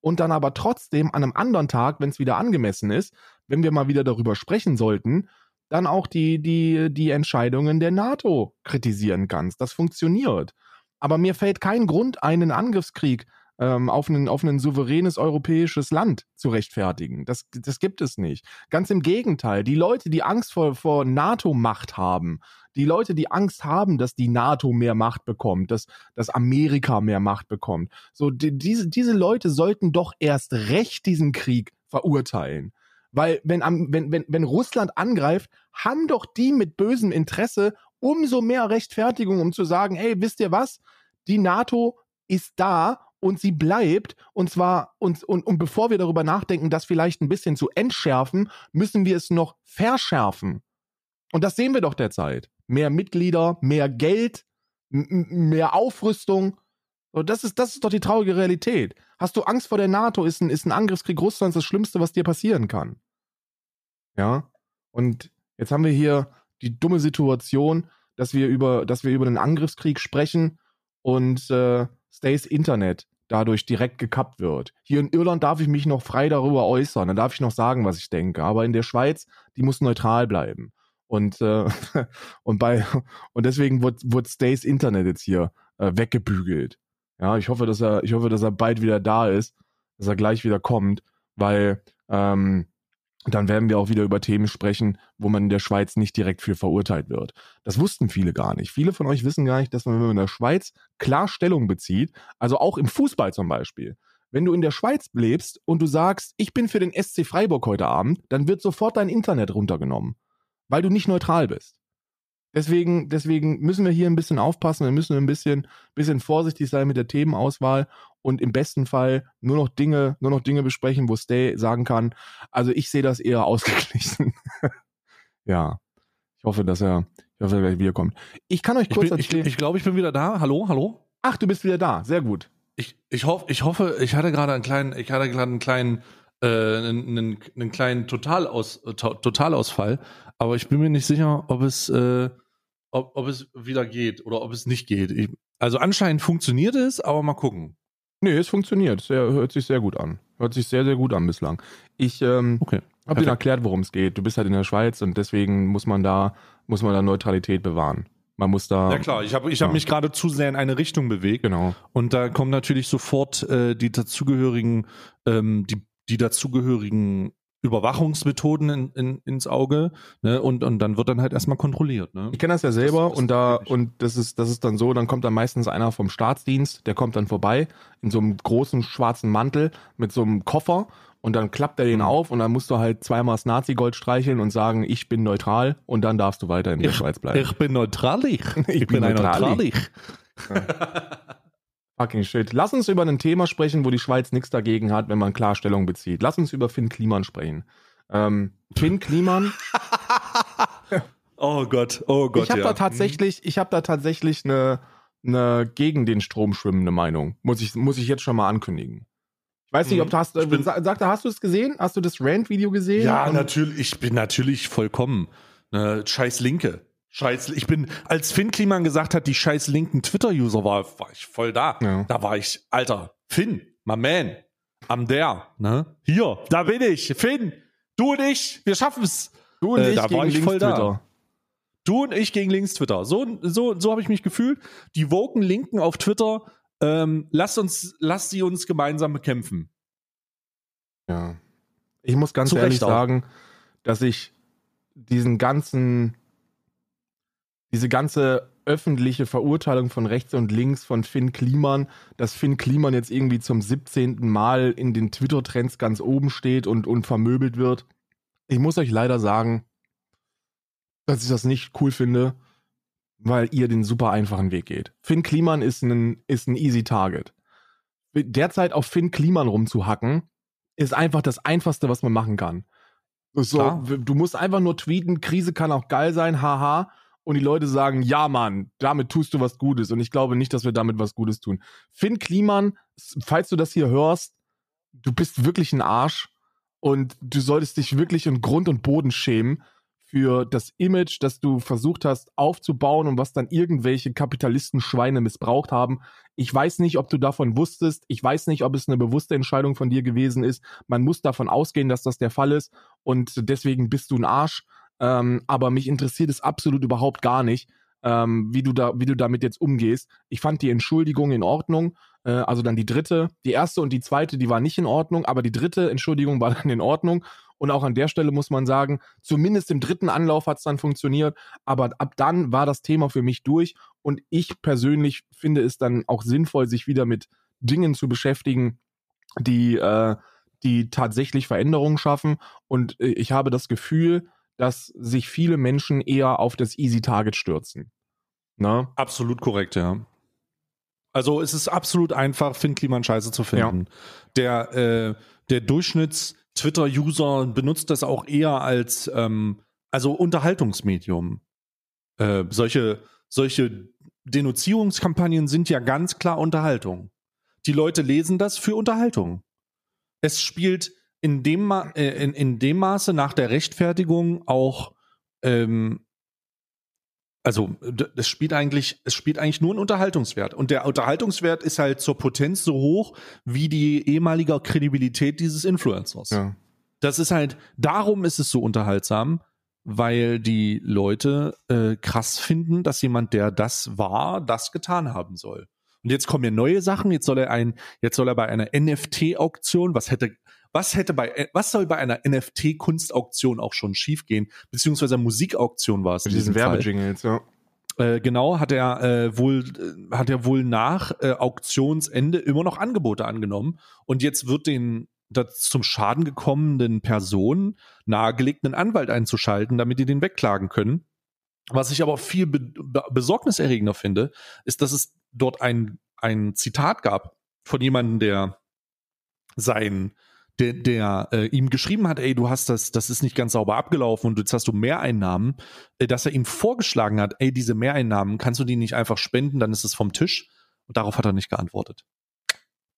und dann aber trotzdem an einem anderen Tag, wenn es wieder angemessen ist, wenn wir mal wieder darüber sprechen sollten, dann auch die, die, die Entscheidungen der NATO kritisieren kannst. Das funktioniert. Aber mir fällt kein Grund ein, einen Angriffskrieg ähm, auf, ein, auf ein souveränes europäisches Land zu rechtfertigen. Das, das gibt es nicht. Ganz im Gegenteil. Die Leute, die Angst vor, vor NATO-Macht haben, die Leute, die Angst haben, dass die NATO mehr Macht bekommt, dass, dass Amerika mehr Macht bekommt, so die, diese, diese Leute sollten doch erst recht diesen Krieg verurteilen. Weil wenn, wenn, wenn, wenn Russland angreift, haben doch die mit bösem Interesse umso mehr Rechtfertigung, um zu sagen, hey, wisst ihr was? Die NATO ist da und sie bleibt. Und zwar, und, und, und bevor wir darüber nachdenken, das vielleicht ein bisschen zu entschärfen, müssen wir es noch verschärfen. Und das sehen wir doch derzeit. Mehr Mitglieder, mehr Geld, mehr Aufrüstung. Das, ist, das ist doch die traurige Realität. Hast du Angst vor der NATO? Ist ein, ist ein Angriffskrieg Russlands das Schlimmste, was dir passieren kann? Ja. Und jetzt haben wir hier die dumme Situation, dass wir über, dass wir über den Angriffskrieg sprechen und äh, Stays Internet dadurch direkt gekappt wird. Hier in Irland darf ich mich noch frei darüber äußern, dann darf ich noch sagen, was ich denke. Aber in der Schweiz, die muss neutral bleiben. Und, äh, und bei und deswegen wird, wird Stays Internet jetzt hier äh, weggebügelt. Ja, ich hoffe, dass er, ich hoffe, dass er bald wieder da ist, dass er gleich wieder kommt, weil ähm, dann werden wir auch wieder über Themen sprechen, wo man in der Schweiz nicht direkt für verurteilt wird. Das wussten viele gar nicht. Viele von euch wissen gar nicht, dass man, wenn man in der Schweiz klar Stellung bezieht, also auch im Fußball zum Beispiel, wenn du in der Schweiz lebst und du sagst, ich bin für den SC Freiburg heute Abend, dann wird sofort dein Internet runtergenommen, weil du nicht neutral bist. Deswegen, deswegen müssen wir hier ein bisschen aufpassen, wir müssen ein bisschen, bisschen vorsichtig sein mit der Themenauswahl und im besten Fall nur noch Dinge, nur noch Dinge besprechen, wo Stay sagen kann, also ich sehe das eher ausgeglichen. ja. Ich hoffe, dass er, ich hoffe, dass er gleich wiederkommt. Ich kann euch Ich kurz glaube, ich, erzählen. ich, glaub, ich bin wieder da. Hallo, hallo? Ach, du bist wieder da. Sehr gut. Ich, ich, hoff, ich hoffe, ich hatte gerade einen kleinen, ich hatte gerade einen kleinen, äh, einen, einen, einen kleinen Totalaus, äh, to, Totalausfall, aber ich bin mir nicht sicher, ob es, äh, ob, ob es wieder geht oder ob es nicht geht. Ich, also anscheinend funktioniert es, aber mal gucken. Nee, es funktioniert. Sehr, hört sich sehr gut an. Hört sich sehr, sehr gut an bislang. Ich ähm, Okay. habe dir erklärt, worum es geht. Du bist halt in der Schweiz und deswegen muss man da, muss man da Neutralität bewahren. Man muss da. Ja klar, ich habe ich hab Ja. mich gerade zu sehr in eine Richtung bewegt. Genau. Und da kommen natürlich sofort äh, die dazugehörigen, ähm, die, die dazugehörigen Überwachungsmethoden in, in, ins Auge, ne? Und, und dann wird dann halt erstmal kontrolliert, ne? Ich kenne das ja selber Das- das und da ich. und das ist das ist dann so, dann kommt dann meistens einer vom Staatsdienst, der kommt dann vorbei in so einem großen schwarzen Mantel mit so einem Koffer und dann klappt er den Mhm. auf und dann musst du halt zweimal das Nazi-Gold streicheln und sagen, ich bin neutral und dann darfst du weiter in der Schweiz bleiben. Ich bin neutralig. Ich bin ein neutralig. Fucking shit. Lass uns über ein Thema sprechen, wo die Schweiz nichts dagegen hat, wenn man Klarstellung bezieht. Lass uns über Finn Kliman sprechen. Ähm, Finn Kliman, Oh Gott, oh Gott. ich habe ja. da tatsächlich, ich habe da tatsächlich eine, eine gegen den Strom schwimmende Meinung. Muss ich, muss ich jetzt schon mal ankündigen. Ich weiß nicht, Mhm. ob du hast, Ich bin- äh, sa- sagte, hast du es gesehen? Hast du das Rant-Video gesehen? Ja, natürlich. Ich bin natürlich vollkommen. Äh, scheiß Linke. Scheiß, ich bin, als Finn Kliman gesagt hat, die scheiß linken Twitter-User war, war ich voll da. Ja. Da war ich, Alter, Finn, my man. am der, ne? Hier, da bin ich, Finn, du und ich, wir schaffen es. Du und Äh, ich da war ich voll da. Links-Twitter. Du und ich gegen links Twitter. So, so, so habe ich mich gefühlt. Die woken Linken auf Twitter, ähm, lasst uns, lasst sie uns gemeinsam bekämpfen. Ja. Ich muss ganz Zu ehrlich sagen, dass ich diesen ganzen, diese ganze öffentliche Verurteilung von rechts und links von Finn Kliman, dass Finn Kliman jetzt irgendwie zum 17. Mal in den Twitter-Trends ganz oben steht und, und vermöbelt wird. Ich muss euch leider sagen, dass ich das nicht cool finde, weil ihr den super einfachen Weg geht. Finn Kliman ist ein, ist ein easy Target. Derzeit auf Finn Kliman rumzuhacken, ist einfach das Einfachste, was man machen kann. So, Klar. du musst einfach nur tweeten, Krise kann auch geil sein, haha. Und die Leute sagen, ja, Mann, damit tust du was Gutes. Und ich glaube nicht, dass wir damit was Gutes tun. Finn Kliman, falls du das hier hörst, du bist wirklich ein Arsch und du solltest dich wirklich in Grund und Boden schämen für das Image, das du versucht hast aufzubauen und was dann irgendwelche Kapitalisten-Schweine missbraucht haben. Ich weiß nicht, ob du davon wusstest. Ich weiß nicht, ob es eine bewusste Entscheidung von dir gewesen ist. Man muss davon ausgehen, dass das der Fall ist und deswegen bist du ein Arsch. Ähm, aber mich interessiert es absolut überhaupt gar nicht, ähm, wie du da, wie du damit jetzt umgehst. Ich fand die Entschuldigung in Ordnung. Äh, also dann die dritte, die erste und die zweite, die war nicht in Ordnung, aber die dritte Entschuldigung war dann in Ordnung. Und auch an der Stelle muss man sagen, zumindest im dritten Anlauf hat es dann funktioniert, aber ab dann war das Thema für mich durch und ich persönlich finde es dann auch sinnvoll, sich wieder mit Dingen zu beschäftigen, die, äh, die tatsächlich Veränderungen schaffen. Und äh, ich habe das Gefühl, dass sich viele Menschen eher auf das Easy Target stürzen. Ne? Absolut korrekt, ja. Also es ist absolut einfach, Finn Kliman scheiße zu finden. Der, äh, der Durchschnitts-Twitter-User benutzt das auch eher als ähm, also Unterhaltungsmedium. Äh, solche, solche Denunzierungskampagnen sind ja ganz klar Unterhaltung. Die Leute lesen das für Unterhaltung. Es spielt in dem, Ma äh, in, in dem Maße nach der Rechtfertigung auch ähm, also d- es spielt eigentlich, es spielt eigentlich nur einen Unterhaltungswert. Und der Unterhaltungswert ist halt zur Potenz so hoch wie die ehemalige Kredibilität dieses Influencers. Ja. Das ist halt, darum ist es so unterhaltsam, weil die Leute äh, krass finden, dass jemand, der das war, das getan haben soll. Und jetzt kommen ja neue Sachen. Jetzt soll er ein, jetzt soll er bei einer NFT-Auktion, was hätte, was hätte bei, was soll bei einer NFT-Kunstauktion auch schon schiefgehen? Beziehungsweise Musikauktion war es. Mit in diesen. Werbejingles, ja. Äh, genau, hat er äh, wohl äh, hat er wohl nach äh, Auktionsende immer noch Angebote angenommen und jetzt wird den das zum Schaden gekommenen Personen nahegelegt, einen Anwalt einzuschalten, damit die den wegklagen können. Was ich aber viel be besorgniserregender finde, ist, dass es dort ein, ein Zitat gab von jemandem, der sein der, der äh, ihm geschrieben hat, ey, du hast das, das ist nicht ganz sauber abgelaufen und jetzt hast du Mehreinnahmen, äh, dass er ihm vorgeschlagen hat, ey, diese Mehreinnahmen, kannst du die nicht einfach spenden, dann ist es vom Tisch. Und darauf hat er nicht geantwortet.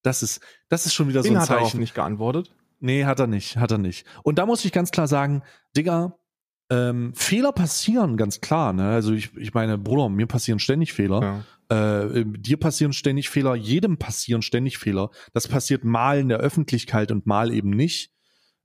Das ist, das ist schon wieder so Den ein hat er auch Zeichen. nicht geantwortet. Nee, hat er nicht, hat er nicht. Und da muss ich ganz klar sagen, Digga, ähm, Fehler passieren, ganz klar. Ne? Also ich, ich meine, Bruder, mir passieren ständig Fehler. Ja. Äh, dir passieren ständig Fehler, jedem passieren ständig Fehler. Das passiert mal in der Öffentlichkeit und mal eben nicht.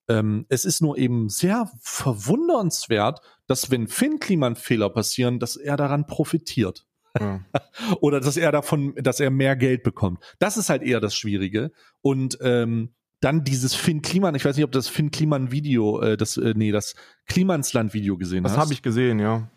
Ähm, es ist nur eben sehr verwundernswert, dass wenn Finn Kliman Fehler passieren, dass er daran profitiert. Ja. Oder dass er davon, dass er mehr Geld bekommt. Das ist halt eher das Schwierige. Und ähm, dann dieses Finn Kliman, ich weiß nicht, ob das Finn Kliman Video, äh, das, äh, nee, das Klimansland Video gesehen Das hast habe ich gesehen, ja.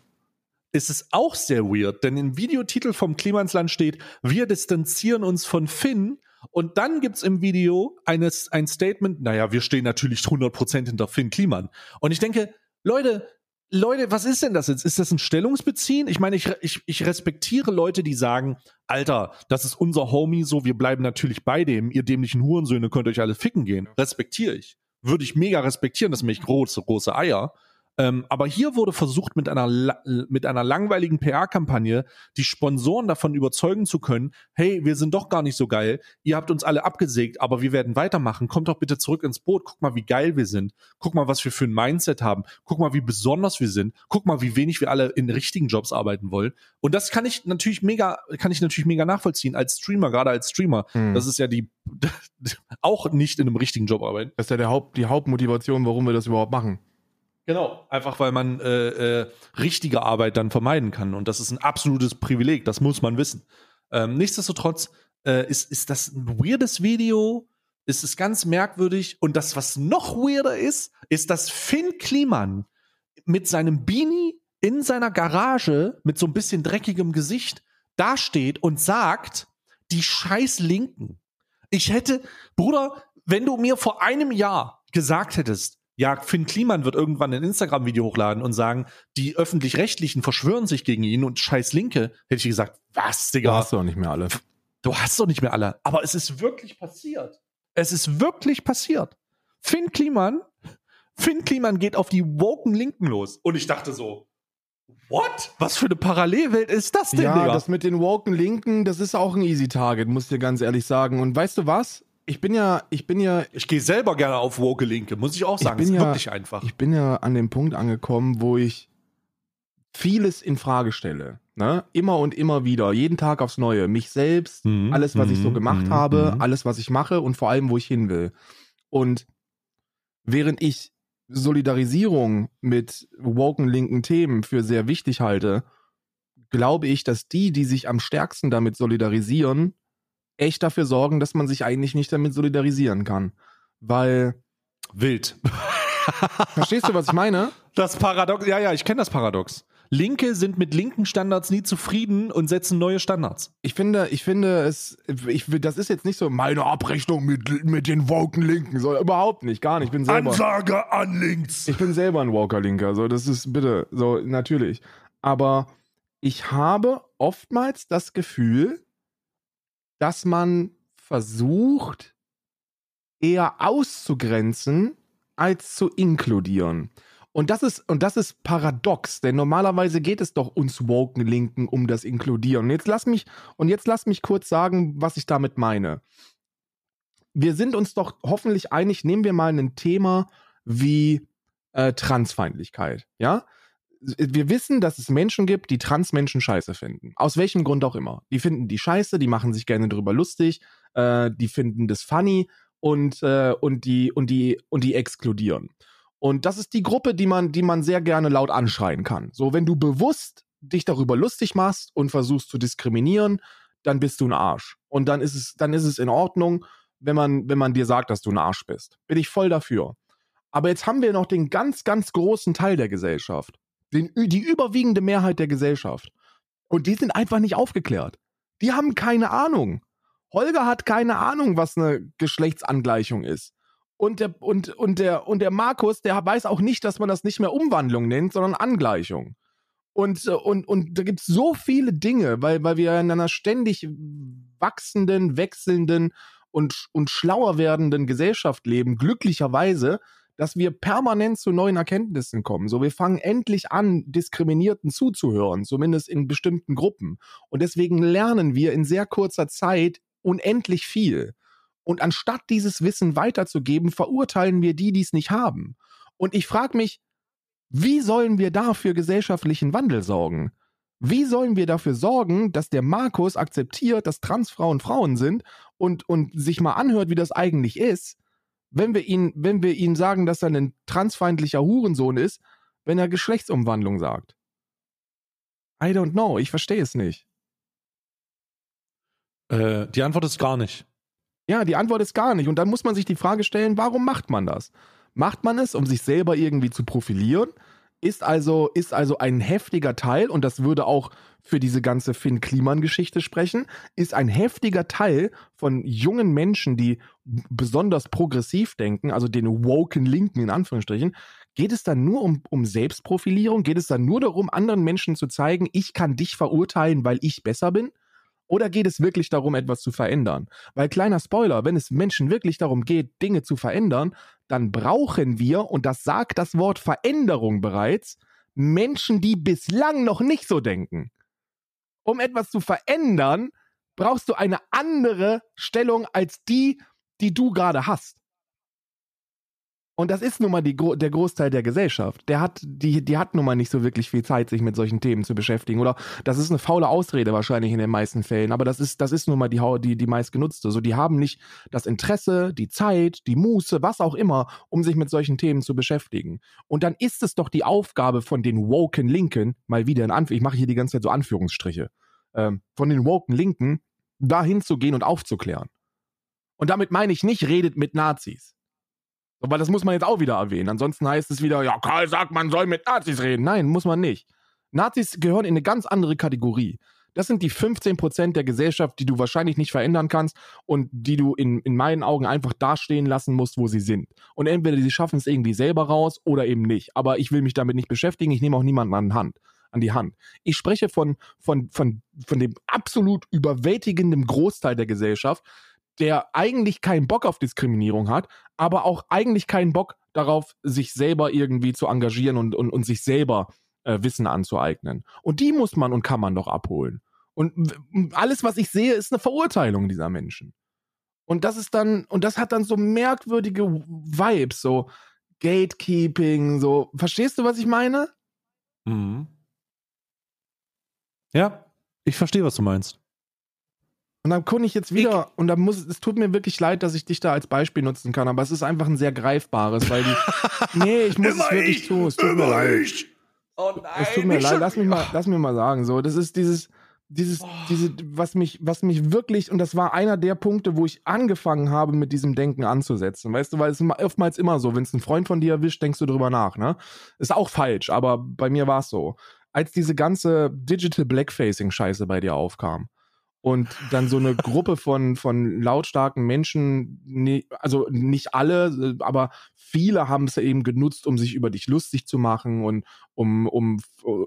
ist es auch sehr weird, denn im Videotitel vom Klimansland steht, wir distanzieren uns von Finn und dann gibt's im Video eines, ein Statement, naja, wir stehen natürlich 100% hinter Finn Kliman. Und ich denke, Leute, Leute, was ist denn das jetzt? Ist das ein Stellungsbeziehen? Ich meine, ich, ich, ich respektiere Leute, die sagen, Alter, das ist unser Homie, so, wir bleiben natürlich bei dem, ihr dämlichen Hurensöhne könnt euch alle ficken gehen. Respektiere ich. Würde ich mega respektieren, das sind nämlich große, große Eier. Ähm, aber hier wurde versucht, mit einer, mit einer langweiligen PR-Kampagne die Sponsoren davon überzeugen zu können, hey, wir sind doch gar nicht so geil, ihr habt uns alle abgesägt, aber wir werden weitermachen, kommt doch bitte zurück ins Boot, guck mal, wie geil wir sind, guck mal, was wir für ein Mindset haben, guck mal, wie besonders wir sind, guck mal, wie wenig wir alle in richtigen Jobs arbeiten wollen. Und das kann ich natürlich mega, kann ich natürlich mega nachvollziehen als Streamer, gerade als Streamer. Hm. Das ist ja die, auch nicht in einem richtigen Job arbeiten. Das ist ja der Haupt, die Hauptmotivation, warum wir das überhaupt machen. Genau. Einfach weil man äh, äh, richtige Arbeit dann vermeiden kann. Und das ist ein absolutes Privileg, das muss man wissen. Ähm, nichtsdestotrotz äh, ist, ist das ein weirdes Video, ist es ganz merkwürdig. Und das, was noch weirder ist, ist, dass Finn Kliman mit seinem Beanie in seiner Garage mit so ein bisschen dreckigem Gesicht dasteht und sagt, die scheiß Linken. Ich hätte, Bruder, wenn du mir vor einem Jahr gesagt hättest, ja, Finn Kliman wird irgendwann ein Instagram-Video hochladen und sagen, die Öffentlich-Rechtlichen verschwören sich gegen ihn und scheiß Linke, hätte ich gesagt, was, Du Digga? hast doch nicht mehr alle. Du hast doch nicht mehr alle. Aber es ist wirklich passiert. Es ist wirklich passiert. Finn Kliman, Finn Kliman geht auf die woken Linken los. Und ich dachte so, what? Was für eine Parallelwelt ist das denn, Ja, Digga? das mit den woken Linken, das ist auch ein easy Target, muss ich dir ganz ehrlich sagen. Und weißt du was? Ich bin ja, ich bin ja, ich gehe selber gerne auf woke Linke, muss ich auch sagen. bin ist ja- wirklich einfach. ich bin ja an dem Punkt angekommen, wo ich vieles in Frage stelle. Ne? Immer und immer wieder, jeden Tag aufs Neue. Mich selbst, Mhm, alles, was ich so mhm, gemacht mhm, habe, mhm. alles, was ich mache und vor allem, wo ich hin will. Und während ich Solidarisierung mit woken linken Themen für sehr wichtig halte, glaube ich, dass die, die sich am stärksten damit solidarisieren, echt dafür sorgen, dass man sich eigentlich nicht damit solidarisieren kann. Weil, Wild. verstehst du, was ich meine? Das Paradox, ja, ja, ich kenne das Paradox. Linke sind mit linken Standards nie zufrieden und setzen neue Standards. Ich finde, ich finde es, ich, das ist jetzt nicht so meine Abrechnung mit, mit den woken Linken, so überhaupt nicht, gar nicht. Ich bin selber, Ansage an links. ich bin selber ein Walker-Linker, so das ist bitte, so natürlich. Aber ich habe oftmals das Gefühl, dass man versucht, eher auszugrenzen, als zu inkludieren. Und das ist, und das ist paradox, denn normalerweise geht es doch uns woken Linken um das Inkludieren. Jetzt lass mich, und jetzt lass mich kurz sagen, was ich damit meine. Wir sind uns doch hoffentlich einig, nehmen wir mal ein Thema wie äh, Transfeindlichkeit, ja? Wir wissen, dass es Menschen gibt, die Transmenschen scheiße finden. Aus welchem Grund auch immer. Die finden die scheiße, die machen sich gerne drüber lustig, äh, die finden das funny und, äh, und, die, und, die, und die exkludieren. Und das ist die Gruppe, die man, die man sehr gerne laut anschreien kann. So, wenn du bewusst dich darüber lustig machst und versuchst zu diskriminieren, dann bist du ein Arsch. Und dann ist es, dann ist es in Ordnung, wenn man, wenn man dir sagt, dass du ein Arsch bist. Bin ich voll dafür. Aber jetzt haben wir noch den ganz, ganz großen Teil der Gesellschaft. Den, die überwiegende Mehrheit der Gesellschaft. Und die sind einfach nicht aufgeklärt. Die haben keine Ahnung. Holger hat keine Ahnung, was eine Geschlechtsangleichung ist. Und der, und, und, der, und der Markus, der weiß auch nicht, dass man das nicht mehr Umwandlung nennt, sondern Angleichung. Und, äh, und, und da gibt es so viele Dinge, weil, weil wir in einer ständig wachsenden, wechselnden und, und schlauer werdenden Gesellschaft leben, glücklicherweise, dass wir permanent zu neuen Erkenntnissen kommen. So, wir fangen endlich an, Diskriminierten zuzuhören, zumindest in bestimmten Gruppen. Und deswegen lernen wir in sehr kurzer Zeit unendlich viel. Und anstatt dieses Wissen weiterzugeben, verurteilen wir die, die es nicht haben. Und ich frage mich, wie sollen wir da für gesellschaftlichen Wandel sorgen? Wie sollen wir dafür sorgen, dass der Markus akzeptiert, dass Transfrauen Frauen sind und, und sich mal anhört, wie das eigentlich ist, wenn wir ihn, wenn wir ihm sagen, dass er ein transfeindlicher Hurensohn ist, wenn er Geschlechtsumwandlung sagt? I don't know, ich verstehe es nicht. Äh, die Antwort ist gar nicht. Ja, die Antwort ist gar nicht. Und dann muss man sich die Frage stellen, warum macht man das? Macht man es, um sich selber irgendwie zu profilieren? Ist also, ist also ein heftiger Teil, und das würde auch für diese ganze Finn-Kliman-Geschichte sprechen, ist ein heftiger Teil von jungen Menschen, die besonders progressiv denken, also den woken Linken in Anführungsstrichen, geht es dann nur um, um Selbstprofilierung? Geht es dann nur darum, anderen Menschen zu zeigen, ich kann dich verurteilen, weil ich besser bin? Oder geht es wirklich darum, etwas zu verändern? Weil kleiner Spoiler, wenn es Menschen wirklich darum geht, Dinge zu verändern, dann brauchen wir, und das sagt das Wort Veränderung bereits, Menschen, die bislang noch nicht so denken. Um etwas zu verändern, brauchst du eine andere Stellung als die, die du gerade hast. Und das ist nun mal die, der Großteil der Gesellschaft. Der hat, die, die hat nun mal nicht so wirklich viel Zeit, sich mit solchen Themen zu beschäftigen. Oder das ist eine faule Ausrede wahrscheinlich in den meisten Fällen. Aber das ist, das ist nun mal die, die, die meistgenutzte. So, die haben nicht das Interesse, die Zeit, die Muße, was auch immer, um sich mit solchen Themen zu beschäftigen. Und dann ist es doch die Aufgabe von den woken Linken, mal wieder in Anführungszeichen, ich mache hier die ganze Zeit so Anführungsstriche, ähm, von den woken Linken, dahin zu gehen und aufzuklären. Und damit meine ich nicht, redet mit Nazis. Weil das muss man jetzt auch wieder erwähnen. Ansonsten heißt es wieder, ja, Karl sagt, man soll mit Nazis reden. Nein, muss man nicht. Nazis gehören in eine ganz andere Kategorie. Das sind die 15% der Gesellschaft, die du wahrscheinlich nicht verändern kannst und die du in, in meinen Augen einfach dastehen lassen musst, wo sie sind. Und entweder sie schaffen es irgendwie selber raus oder eben nicht. Aber ich will mich damit nicht beschäftigen. Ich nehme auch niemanden an, Hand, an die Hand. Ich spreche von, von, von, von dem absolut überwältigenden Großteil der Gesellschaft, der eigentlich keinen Bock auf Diskriminierung hat, aber auch eigentlich keinen Bock darauf, sich selber irgendwie zu engagieren und, und, und sich selber äh, Wissen anzueignen. Und die muss man und kann man doch abholen. Und alles, was ich sehe, ist eine Verurteilung dieser Menschen. Und das ist dann, und das hat dann so merkwürdige Vibes, so Gatekeeping, so. Verstehst du, was ich meine? Mhm. Ja, ich verstehe, was du meinst. Und dann konnte ich jetzt wieder, ich, und da muss, es tut mir wirklich leid, dass ich dich da als Beispiel nutzen kann, aber es ist einfach ein sehr greifbares, weil die, nee, ich muss es wirklich ich, tun, es tut mir leid. Oh nein, es tut mir leid, lass mich mal, lass mir mal sagen, so, das ist dieses, dieses, oh. diese, was mich, was mich wirklich, und das war einer der Punkte, wo ich angefangen habe, mit diesem Denken anzusetzen. Weißt du, weil es ist oftmals immer so, wenn es ein Freund von dir erwischt, denkst du drüber nach, ne? Ist auch falsch, aber bei mir war es so. Als diese ganze Digital Blackfacing-Scheiße bei dir aufkam, und dann so eine Gruppe von, von lautstarken Menschen, also nicht alle, aber viele haben es eben genutzt, um sich über dich lustig zu machen und um, um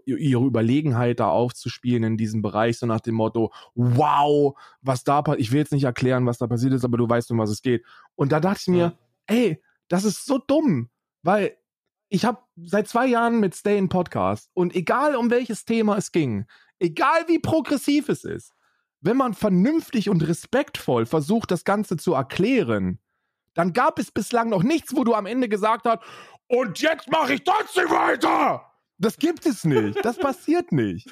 ihre Überlegenheit da aufzuspielen in diesem Bereich, so nach dem Motto, wow, was da passiert, ich will jetzt nicht erklären, was da passiert ist, aber du weißt, um was es geht. Und da dachte ich mir, ey, das ist so dumm, weil ich habe seit zwei Jahren mit Stay in Podcast und egal um welches Thema es ging, egal wie progressiv es ist, wenn man vernünftig und respektvoll versucht, das Ganze zu erklären, dann gab es bislang noch nichts, wo du am Ende gesagt hast, und jetzt mache ich trotzdem weiter. Das gibt es nicht. Das passiert nicht.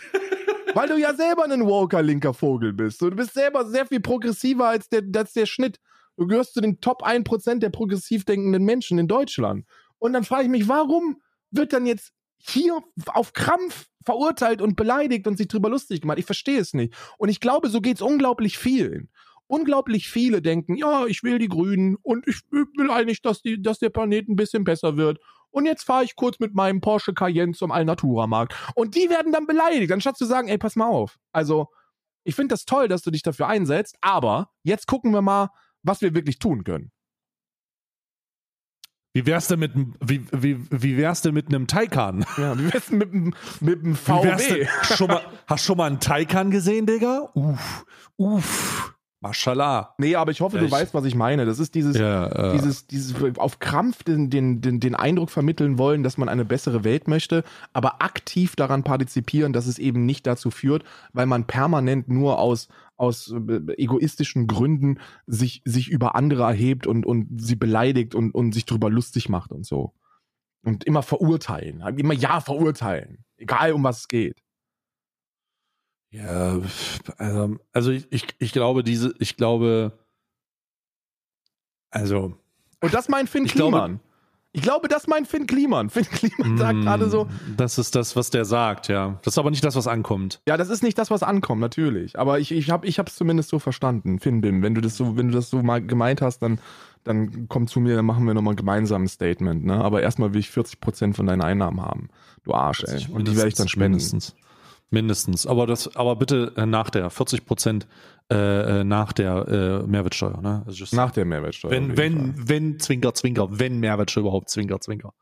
Weil du ja selber ein Walker-linker Vogel bist. Du bist selber sehr viel progressiver als der, als der Schnitt. Du gehörst zu den Top 1% der progressiv denkenden Menschen in Deutschland. Und dann frage ich mich, warum wird dann jetzt hier auf Krampf verurteilt und beleidigt und sich drüber lustig gemacht. Ich verstehe es nicht. Und ich glaube, so geht es unglaublich vielen. Unglaublich viele denken, ja, ich will die Grünen und ich will eigentlich, dass, die, dass der Planet ein bisschen besser wird. Und jetzt fahre ich kurz mit meinem Porsche Cayenne zum Alnatura-Markt. Und die werden dann beleidigt, anstatt zu sagen, ey, pass mal auf. Also, ich finde das toll, dass du dich dafür einsetzt, aber jetzt gucken wir mal, was wir wirklich tun können. Wie wär's denn mit wie, wie, wie wär's denn mit einem Taycan? Ja, wie wär's denn mit, mit einem VW? schon mal, hast du schon mal einen Taycan gesehen, Digga? Uff, uff. Mashallah. Nee, aber ich hoffe, Echt? du weißt, was ich meine. Das ist dieses, ja, äh. dieses, dieses auf Krampf den, den, den, den Eindruck vermitteln wollen, dass man eine bessere Welt möchte, aber aktiv daran partizipieren, dass es eben nicht dazu führt, weil man permanent nur aus, aus äh, egoistischen Gründen sich, sich über andere erhebt und, und sie beleidigt und, und sich drüber lustig macht und so. Und immer verurteilen. Immer ja verurteilen. Egal um was es geht. Ja, also, also ich, ich, ich glaube, diese, ich glaube, also. Und das meint Finn ich Kliman. Glaube, ich glaube, das meint Finn Kliman. Finn Kliman sagt mm, gerade so. Das ist das, was der sagt, ja. Das ist aber nicht das, was ankommt. Ja, das ist nicht das, was ankommt, natürlich. Aber ich, ich habe es zumindest so verstanden, Finn Bim. Wenn du das so, wenn du das so mal gemeint hast, dann, dann komm zu mir, dann machen wir nochmal gemeinsam ein Statement. Ne? Aber erstmal will ich 40 Prozent von deinen Einnahmen haben. Du Arsch, ey. Und die werde ich dann spenden. Mindestens. Mindestens. Aber das, aber bitte äh, nach der 40 Prozent äh, äh, nach der äh, Mehrwertsteuer. Ne? Also nach der Mehrwertsteuer. Wenn, wenn, Fall. wenn Zwinker, Zwinker, wenn Mehrwertsteuer überhaupt Zwinker, Zwinker.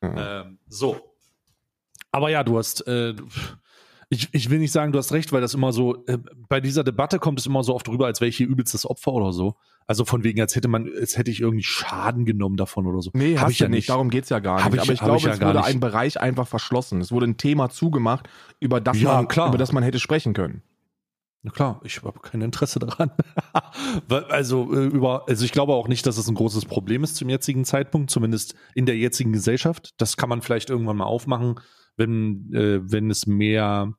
Mhm. Ähm, so. Aber ja, du hast, äh, ich, ich will nicht sagen, du hast recht, weil das immer so, äh, bei dieser Debatte kommt es immer so oft rüber, als wäre ich hier übelstes Opfer oder so. Also von wegen, als hätte man, als hätte ich irgendwie Schaden genommen davon oder so. Nee, Hab hast ich ja nicht. nicht. Darum geht's ja gar Hab nicht. ich- Aber ich glaube, ich ja es wurde nicht. ein Bereich einfach verschlossen. Es wurde ein Thema zugemacht, über das, Ja, man, klar. über das man hätte sprechen können. Na klar, ich habe kein Interesse daran. Also äh, über, also ich glaube auch nicht, dass es ein großes Problem ist zum jetzigen Zeitpunkt, zumindest in der jetzigen Gesellschaft. Das kann man vielleicht irgendwann mal aufmachen, wenn äh, wenn es mehr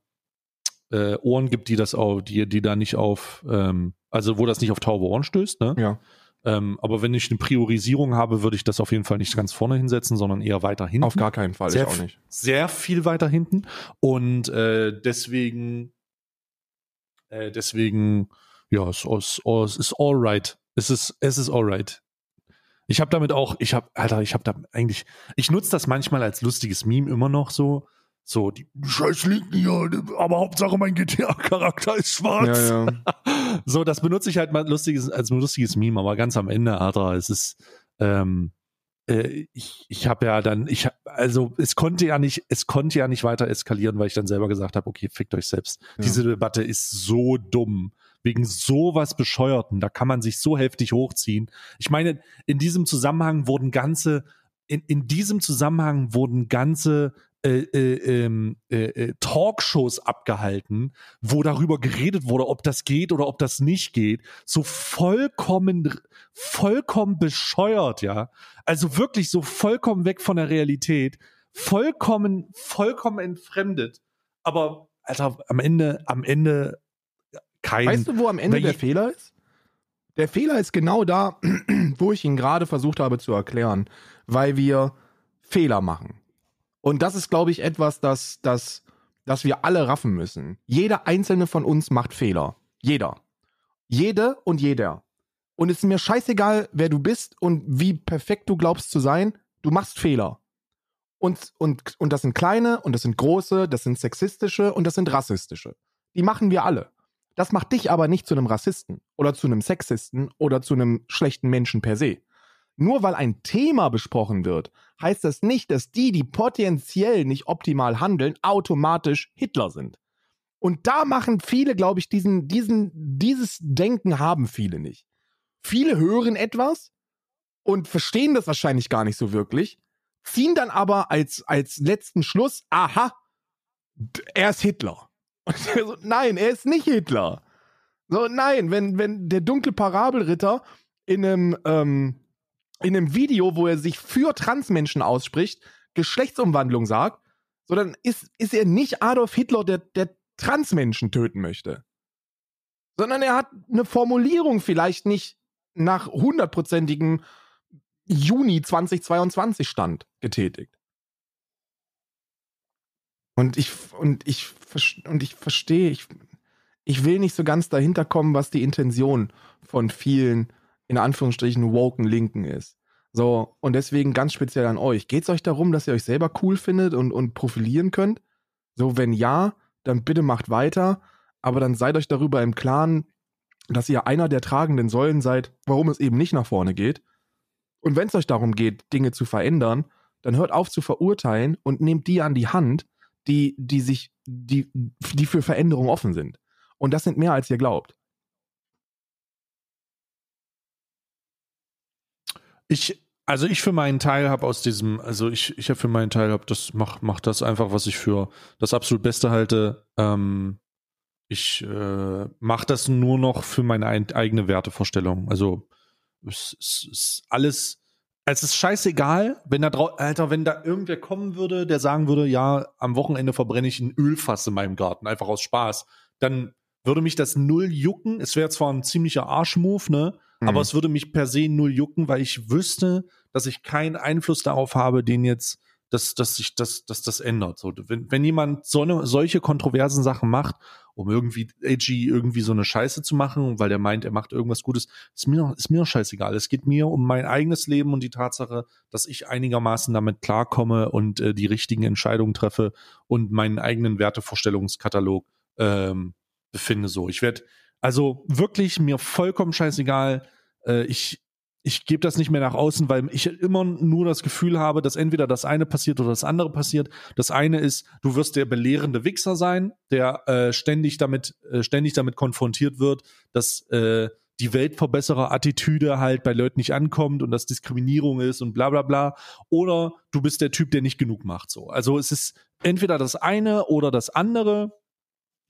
äh, Ohren gibt, die das auf, die die da nicht auf, ähm, also wo das nicht auf taube Ohren stößt. Ne? Ja. Ähm, aber wenn ich eine Priorisierung habe, würde ich das auf jeden Fall nicht ganz vorne hinsetzen, sondern eher weiter hinten Auf gar keinen Fall. Sehr ich auch nicht. sehr viel weiter hinten und äh, deswegen äh, deswegen ja es ist, es ist alright es ist es ist alright ich habe damit auch ich habe Alter ich habe da eigentlich ich nutze das manchmal als lustiges Meme immer noch so. So die scheiß Linken hier aber Hauptsache mein GTA Charakter ist schwarz. Ja, ja. so, das benutze ich halt mal lustiges, als lustiges Meme, aber ganz am Ende, Alter, es ist, ähm, äh, ich, ich habe ja dann, ich also es konnte ja nicht, es konnte ja nicht weiter eskalieren, weil ich dann selber gesagt habe, okay, fickt euch selbst. Ja. Diese Debatte ist so dumm. Wegen sowas Bescheuerten, da kann man sich so heftig hochziehen. Ich meine, in diesem Zusammenhang wurden ganze, in, in diesem Zusammenhang wurden ganze äh, äh, ähm, äh, äh, Talkshows abgehalten, wo darüber geredet wurde, ob das geht oder ob das nicht geht. So vollkommen, vollkommen bescheuert, ja. Also wirklich so vollkommen weg von der Realität. Vollkommen, vollkommen entfremdet. Aber, Alter, am Ende, am Ende kein. Weißt du, wo am Ende der Fehler ist? Der Fehler ist genau da, wo ich ihn gerade versucht habe zu erklären, weil wir Fehler machen. Und das ist, glaube ich, etwas, das, das, das wir alle raffen müssen. Jeder einzelne von uns macht Fehler. Jeder. Jede und jeder. Und es ist mir scheißegal, wer du bist und wie perfekt du glaubst zu sein. Du machst Fehler. Und, und, und das sind kleine und das sind große, das sind sexistische und das sind rassistische. Die machen wir alle. Das macht dich aber nicht zu einem Rassisten oder zu einem Sexisten oder zu einem schlechten Menschen per se. Nur weil ein Thema besprochen wird, heißt das nicht, dass die, die potenziell nicht optimal handeln, automatisch Hitler sind. Und da machen viele, glaube ich, diesen, diesen, dieses Denken haben viele nicht. Viele hören etwas und verstehen das wahrscheinlich gar nicht so wirklich, ziehen dann aber als, als letzten Schluss, aha, er ist Hitler. So, nein, er ist nicht Hitler. So, nein, wenn, wenn der dunkle Parabelritter in einem, ähm, in einem Video, wo er sich für Transmenschen ausspricht, Geschlechtsumwandlung sagt, so dann ist, ist er nicht Adolf Hitler, der, der Transmenschen töten möchte. Sondern er hat eine Formulierung vielleicht nicht nach hundertprozentigem Juni 2022 Stand getätigt. Und ich, und ich, und ich verstehe, ich, ich will nicht so ganz dahinter kommen, was die Intention von vielen, in Anführungsstrichen, woken Linken ist. So, und deswegen ganz speziell an euch. Geht es euch darum, dass ihr euch selber cool findet und, und profilieren könnt? So, wenn ja, dann bitte macht weiter, aber dann seid euch darüber im Klaren, dass ihr einer der tragenden Säulen seid, warum es eben nicht nach vorne geht. Und wenn es euch darum geht, Dinge zu verändern, dann hört auf zu verurteilen und nehmt die an die Hand, die, die sich, die, die für Veränderung offen sind. Und das sind mehr, als ihr glaubt. Ich, also ich für meinen Teil habe aus diesem, also ich, ich habe für meinen Teil, hab das mach, mach das einfach, was ich für das absolut Beste halte. Ähm, ich äh, mache das nur noch für meine ein, eigene Wertevorstellung. Also es, es ist alles, es ist scheißegal, wenn da drau Alter, wenn da irgendwer kommen würde, der sagen würde, ja, am Wochenende verbrenne ich ein Ölfass in meinem Garten, einfach aus Spaß, dann würde mich das null jucken. Es wäre zwar ein ziemlicher Arschmove, ne? Mhm. Aber es würde mich per se null jucken, weil ich wüsste, dass ich keinen Einfluss darauf habe, den jetzt, dass, dass sich das, dass das ändert. So, wenn, wenn jemand so eine, solche kontroversen Sachen macht, um irgendwie edgy irgendwie so eine Scheiße zu machen, weil der meint, er macht irgendwas Gutes, ist mir, ist mir scheißegal. Es geht mir um mein eigenes Leben und die Tatsache, dass ich einigermaßen damit klarkomme und äh, die richtigen Entscheidungen treffe und meinen eigenen Wertevorstellungskatalog ähm, befinde. So, ich werde also wirklich mir vollkommen scheißegal. Äh, ich ich gebe das nicht mehr nach außen, weil ich immer nur das Gefühl habe, dass entweder das eine passiert oder das andere passiert. Das eine ist, du wirst der belehrende Wichser sein, der äh, ständig damit, äh, ständig damit konfrontiert wird, dass äh, die Weltverbesserer-Attitüde halt bei Leuten nicht ankommt und dass Diskriminierung ist und bla bla bla. Oder du bist der Typ, der nicht genug macht. So. Also es ist entweder das eine oder das andere.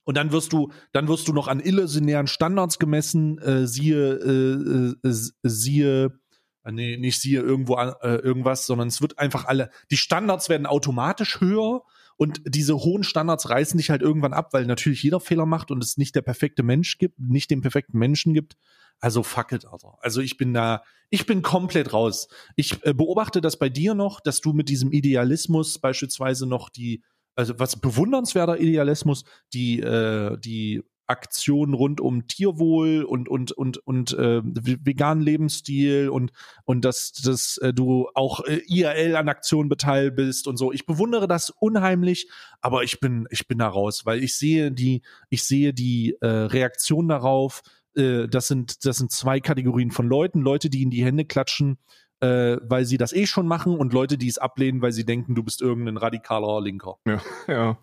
Und dann wirst du, dann wirst du noch an illusionären Standards gemessen, äh, siehe, äh, äh, siehe, äh, nee, nicht siehe irgendwo äh, irgendwas, sondern es wird einfach alle, die Standards werden automatisch höher und diese hohen Standards reißen dich halt irgendwann ab, weil natürlich jeder Fehler macht und es nicht der perfekte Mensch gibt, nicht den perfekten Menschen gibt. Also fuck it, Alter. Also ich bin da, ich bin komplett raus. Ich äh, beobachte das bei dir noch, dass du mit diesem Idealismus beispielsweise noch die also was bewundernswerter Idealismus, die, äh, die Aktionen rund um Tierwohl und und und und äh, veganen Lebensstil und und dass dass äh, du auch äh, IRL an Aktionen beteiligt bist und so. Ich bewundere das unheimlich, aber ich bin ich bin da raus, weil ich sehe die ich sehe die äh, Reaktion darauf. Äh, das sind das sind zwei Kategorien von Leuten, Leute, die in die Hände klatschen äh, weil sie das eh schon machen und Leute, die es ablehnen, weil sie denken, du bist irgendein radikaler Linker. Ja, ja.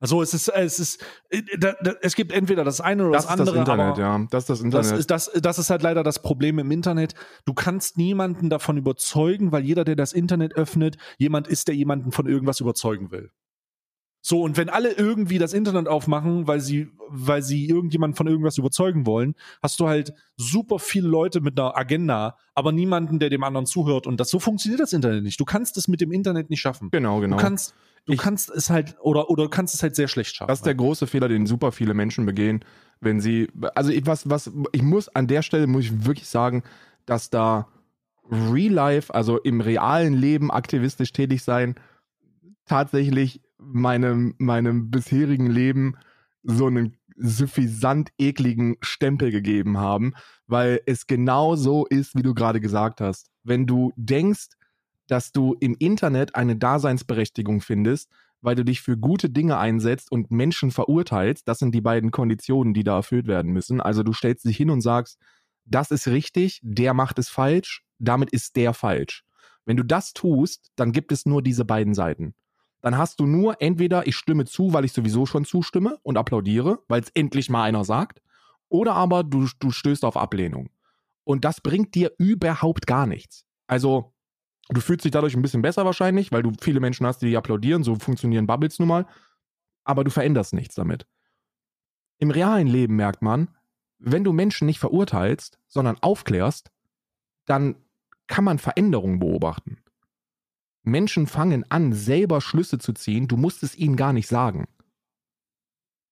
Also es ist, es ist, äh, es gibt entweder das eine oder das, das andere. Das ist das Internet, ja. Das ist das Internet. Das ist, das, das ist halt leider das Problem im Internet. Du kannst niemanden davon überzeugen, weil jeder, der das Internet öffnet, jemand ist, der jemanden von irgendwas überzeugen will. So, und wenn alle irgendwie das Internet aufmachen, weil sie, weil sie irgendjemanden von irgendwas überzeugen wollen, hast du halt super viele Leute mit einer Agenda, aber niemanden, der dem anderen zuhört. Und das so funktioniert das Internet nicht. Du kannst es mit dem Internet nicht schaffen. Genau, genau. Du kannst, du ich, kannst es halt, oder, oder du kannst es halt sehr schlecht schaffen. Das ist der große Fehler, den super viele Menschen begehen, wenn sie, also ich, was, was, ich muss an der Stelle, muss ich wirklich sagen, dass da Real Life, also im realen Leben aktivistisch tätig sein, tatsächlich meinem, meinem bisherigen Leben so einen suffisant ekligen Stempel gegeben haben, weil es genau so ist, wie du gerade gesagt hast. Wenn du denkst, dass du im Internet eine Daseinsberechtigung findest, weil du dich für gute Dinge einsetzt und Menschen verurteilst, das sind die beiden Konditionen, die da erfüllt werden müssen. Also du stellst dich hin und sagst, das ist richtig, der macht es falsch, damit ist der falsch. Wenn du das tust, dann gibt es nur diese beiden Seiten dann hast du nur entweder ich stimme zu, weil ich sowieso schon zustimme und applaudiere, weil es endlich mal einer sagt, oder aber du, du stößt auf Ablehnung. Und das bringt dir überhaupt gar nichts. Also, du fühlst dich dadurch ein bisschen besser wahrscheinlich, weil du viele Menschen hast, die applaudieren, so funktionieren Bubbles nun mal, aber du veränderst nichts damit. Im realen Leben merkt man, wenn du Menschen nicht verurteilst, sondern aufklärst, dann kann man Veränderungen beobachten. Menschen fangen an, selber Schlüsse zu ziehen. Du musst es ihnen gar nicht sagen.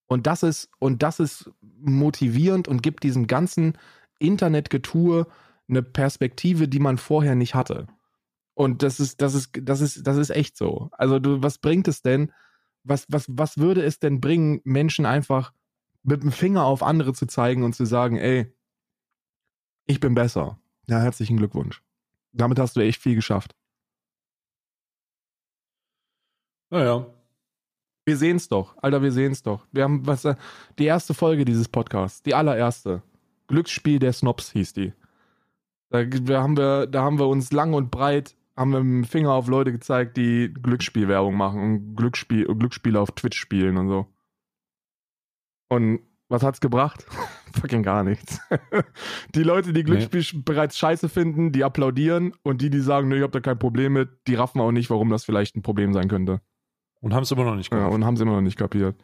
Und das ist, und das ist motivierend und gibt diesem ganzen Internetgetue eine Perspektive, die man vorher nicht hatte. Und das ist, das ist, das ist, das ist echt so. Also du, was bringt es denn? Was, was, was würde es denn bringen, Menschen einfach mit dem Finger auf andere zu zeigen und zu sagen, ey, ich bin besser. Ja, herzlichen Glückwunsch. Damit hast du echt viel geschafft. Naja. Wir sehen es doch. Alter, wir sehen es doch. Wir haben was, äh, die erste Folge dieses Podcasts, die allererste. Glücksspiel der Snobs hieß die. Da, da, haben wir, da haben wir uns lang und breit, haben wir mit dem Finger auf Leute gezeigt, die Glücksspielwerbung machen und Glücksspiel, Glücksspiele auf Twitch spielen und so. Und was hat's gebracht? Fucking gar nichts. die Leute, die Glücksspiel nee. bereits scheiße finden, die applaudieren und die, die sagen, nee, ich hab da kein Problem mit, die raffen auch nicht, warum das vielleicht ein Problem sein könnte. Und haben es immer noch nicht kapiert. Ja, und haben es immer noch nicht kapiert.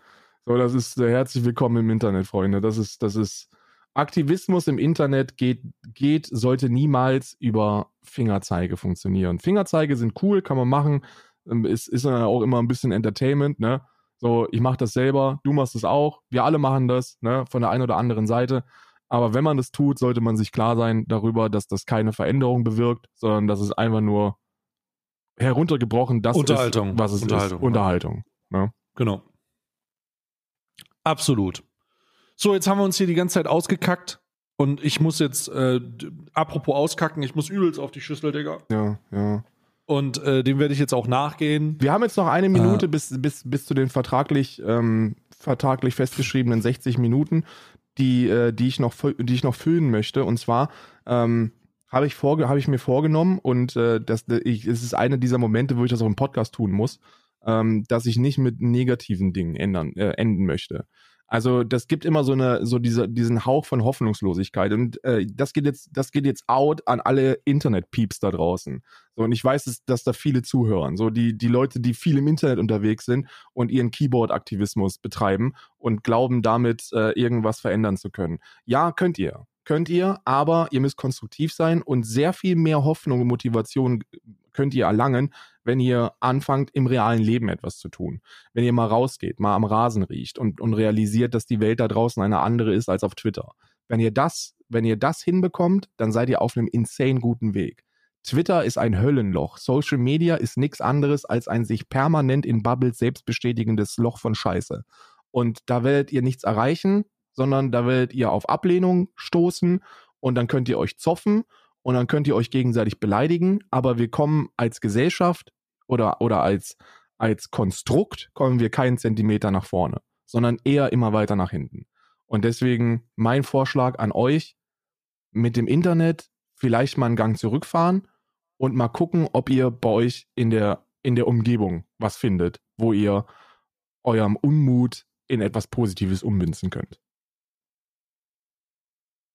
So, das ist äh, herzlich willkommen im Internet, Freunde. Das ist, das ist Aktivismus im Internet geht, geht, sollte niemals über Fingerzeige funktionieren. Fingerzeige sind cool, kann man machen. Ähm, ist, ist auch immer ein bisschen Entertainment, ne? So, ich mache das selber, du machst es auch, wir alle machen das, ne, von der einen oder anderen Seite. Aber wenn man das tut, sollte man sich klar sein darüber, dass das keine Veränderung bewirkt, sondern dass es einfach nur heruntergebrochen, das Unterhaltung. ist, was es Unterhaltung, ist. Unterhaltung. Ne? Genau. Absolut. So, jetzt haben wir uns hier die ganze Zeit ausgekackt. Und ich muss jetzt, äh, apropos auskacken, ich muss übelst auf die Schüssel, Digga. Ja, ja. Und äh, dem werde ich jetzt auch nachgehen. Wir haben jetzt noch eine Minute äh. bis, bis, bis zu den vertraglich, ähm, vertraglich festgeschriebenen 60 Minuten, die, äh, die, ich noch, die ich noch füllen möchte. Und zwar ähm, habe ich, vorge hab ich mir vorgenommen und äh, das, ich, es ist einer dieser Momente, wo ich das auch im Podcast tun muss, ähm, dass ich nicht mit negativen Dingen ändern, äh, enden möchte. Also das gibt immer so eine, so diese, diesen Hauch von Hoffnungslosigkeit. Und äh, das geht jetzt, das geht jetzt out an alle Internet-Peeps da draußen. So, und ich weiß, dass, dass da viele zuhören. So, die, die Leute, die viel im Internet unterwegs sind und ihren Keyboard-Aktivismus betreiben und glauben, damit äh, irgendwas verändern zu können. Ja, könnt ihr. Könnt ihr, aber ihr müsst konstruktiv sein und sehr viel mehr Hoffnung und Motivation könnt ihr erlangen, wenn ihr anfangt, im realen Leben etwas zu tun. Wenn ihr mal rausgeht, mal am Rasen riecht und, und realisiert, dass die Welt da draußen eine andere ist als auf Twitter. Wenn ihr das, wenn ihr das hinbekommt, dann seid ihr auf einem insane guten Weg. Twitter ist ein Höllenloch. Social Media ist nichts anderes als ein sich permanent in Bubbles selbst bestätigendes Loch von Scheiße. Und da werdet ihr nichts erreichen, sondern da werdet ihr auf Ablehnung stoßen und dann könnt ihr euch zoffen und dann könnt ihr euch gegenseitig beleidigen, aber wir kommen als Gesellschaft oder, oder als, als Konstrukt kommen wir keinen Zentimeter nach vorne, sondern eher immer weiter nach hinten. Und deswegen mein Vorschlag an euch, mit dem Internet vielleicht mal einen Gang zurückfahren und mal gucken, ob ihr bei euch in der, in der Umgebung was findet, wo ihr eurem Unmut in etwas Positives ummünzen könnt.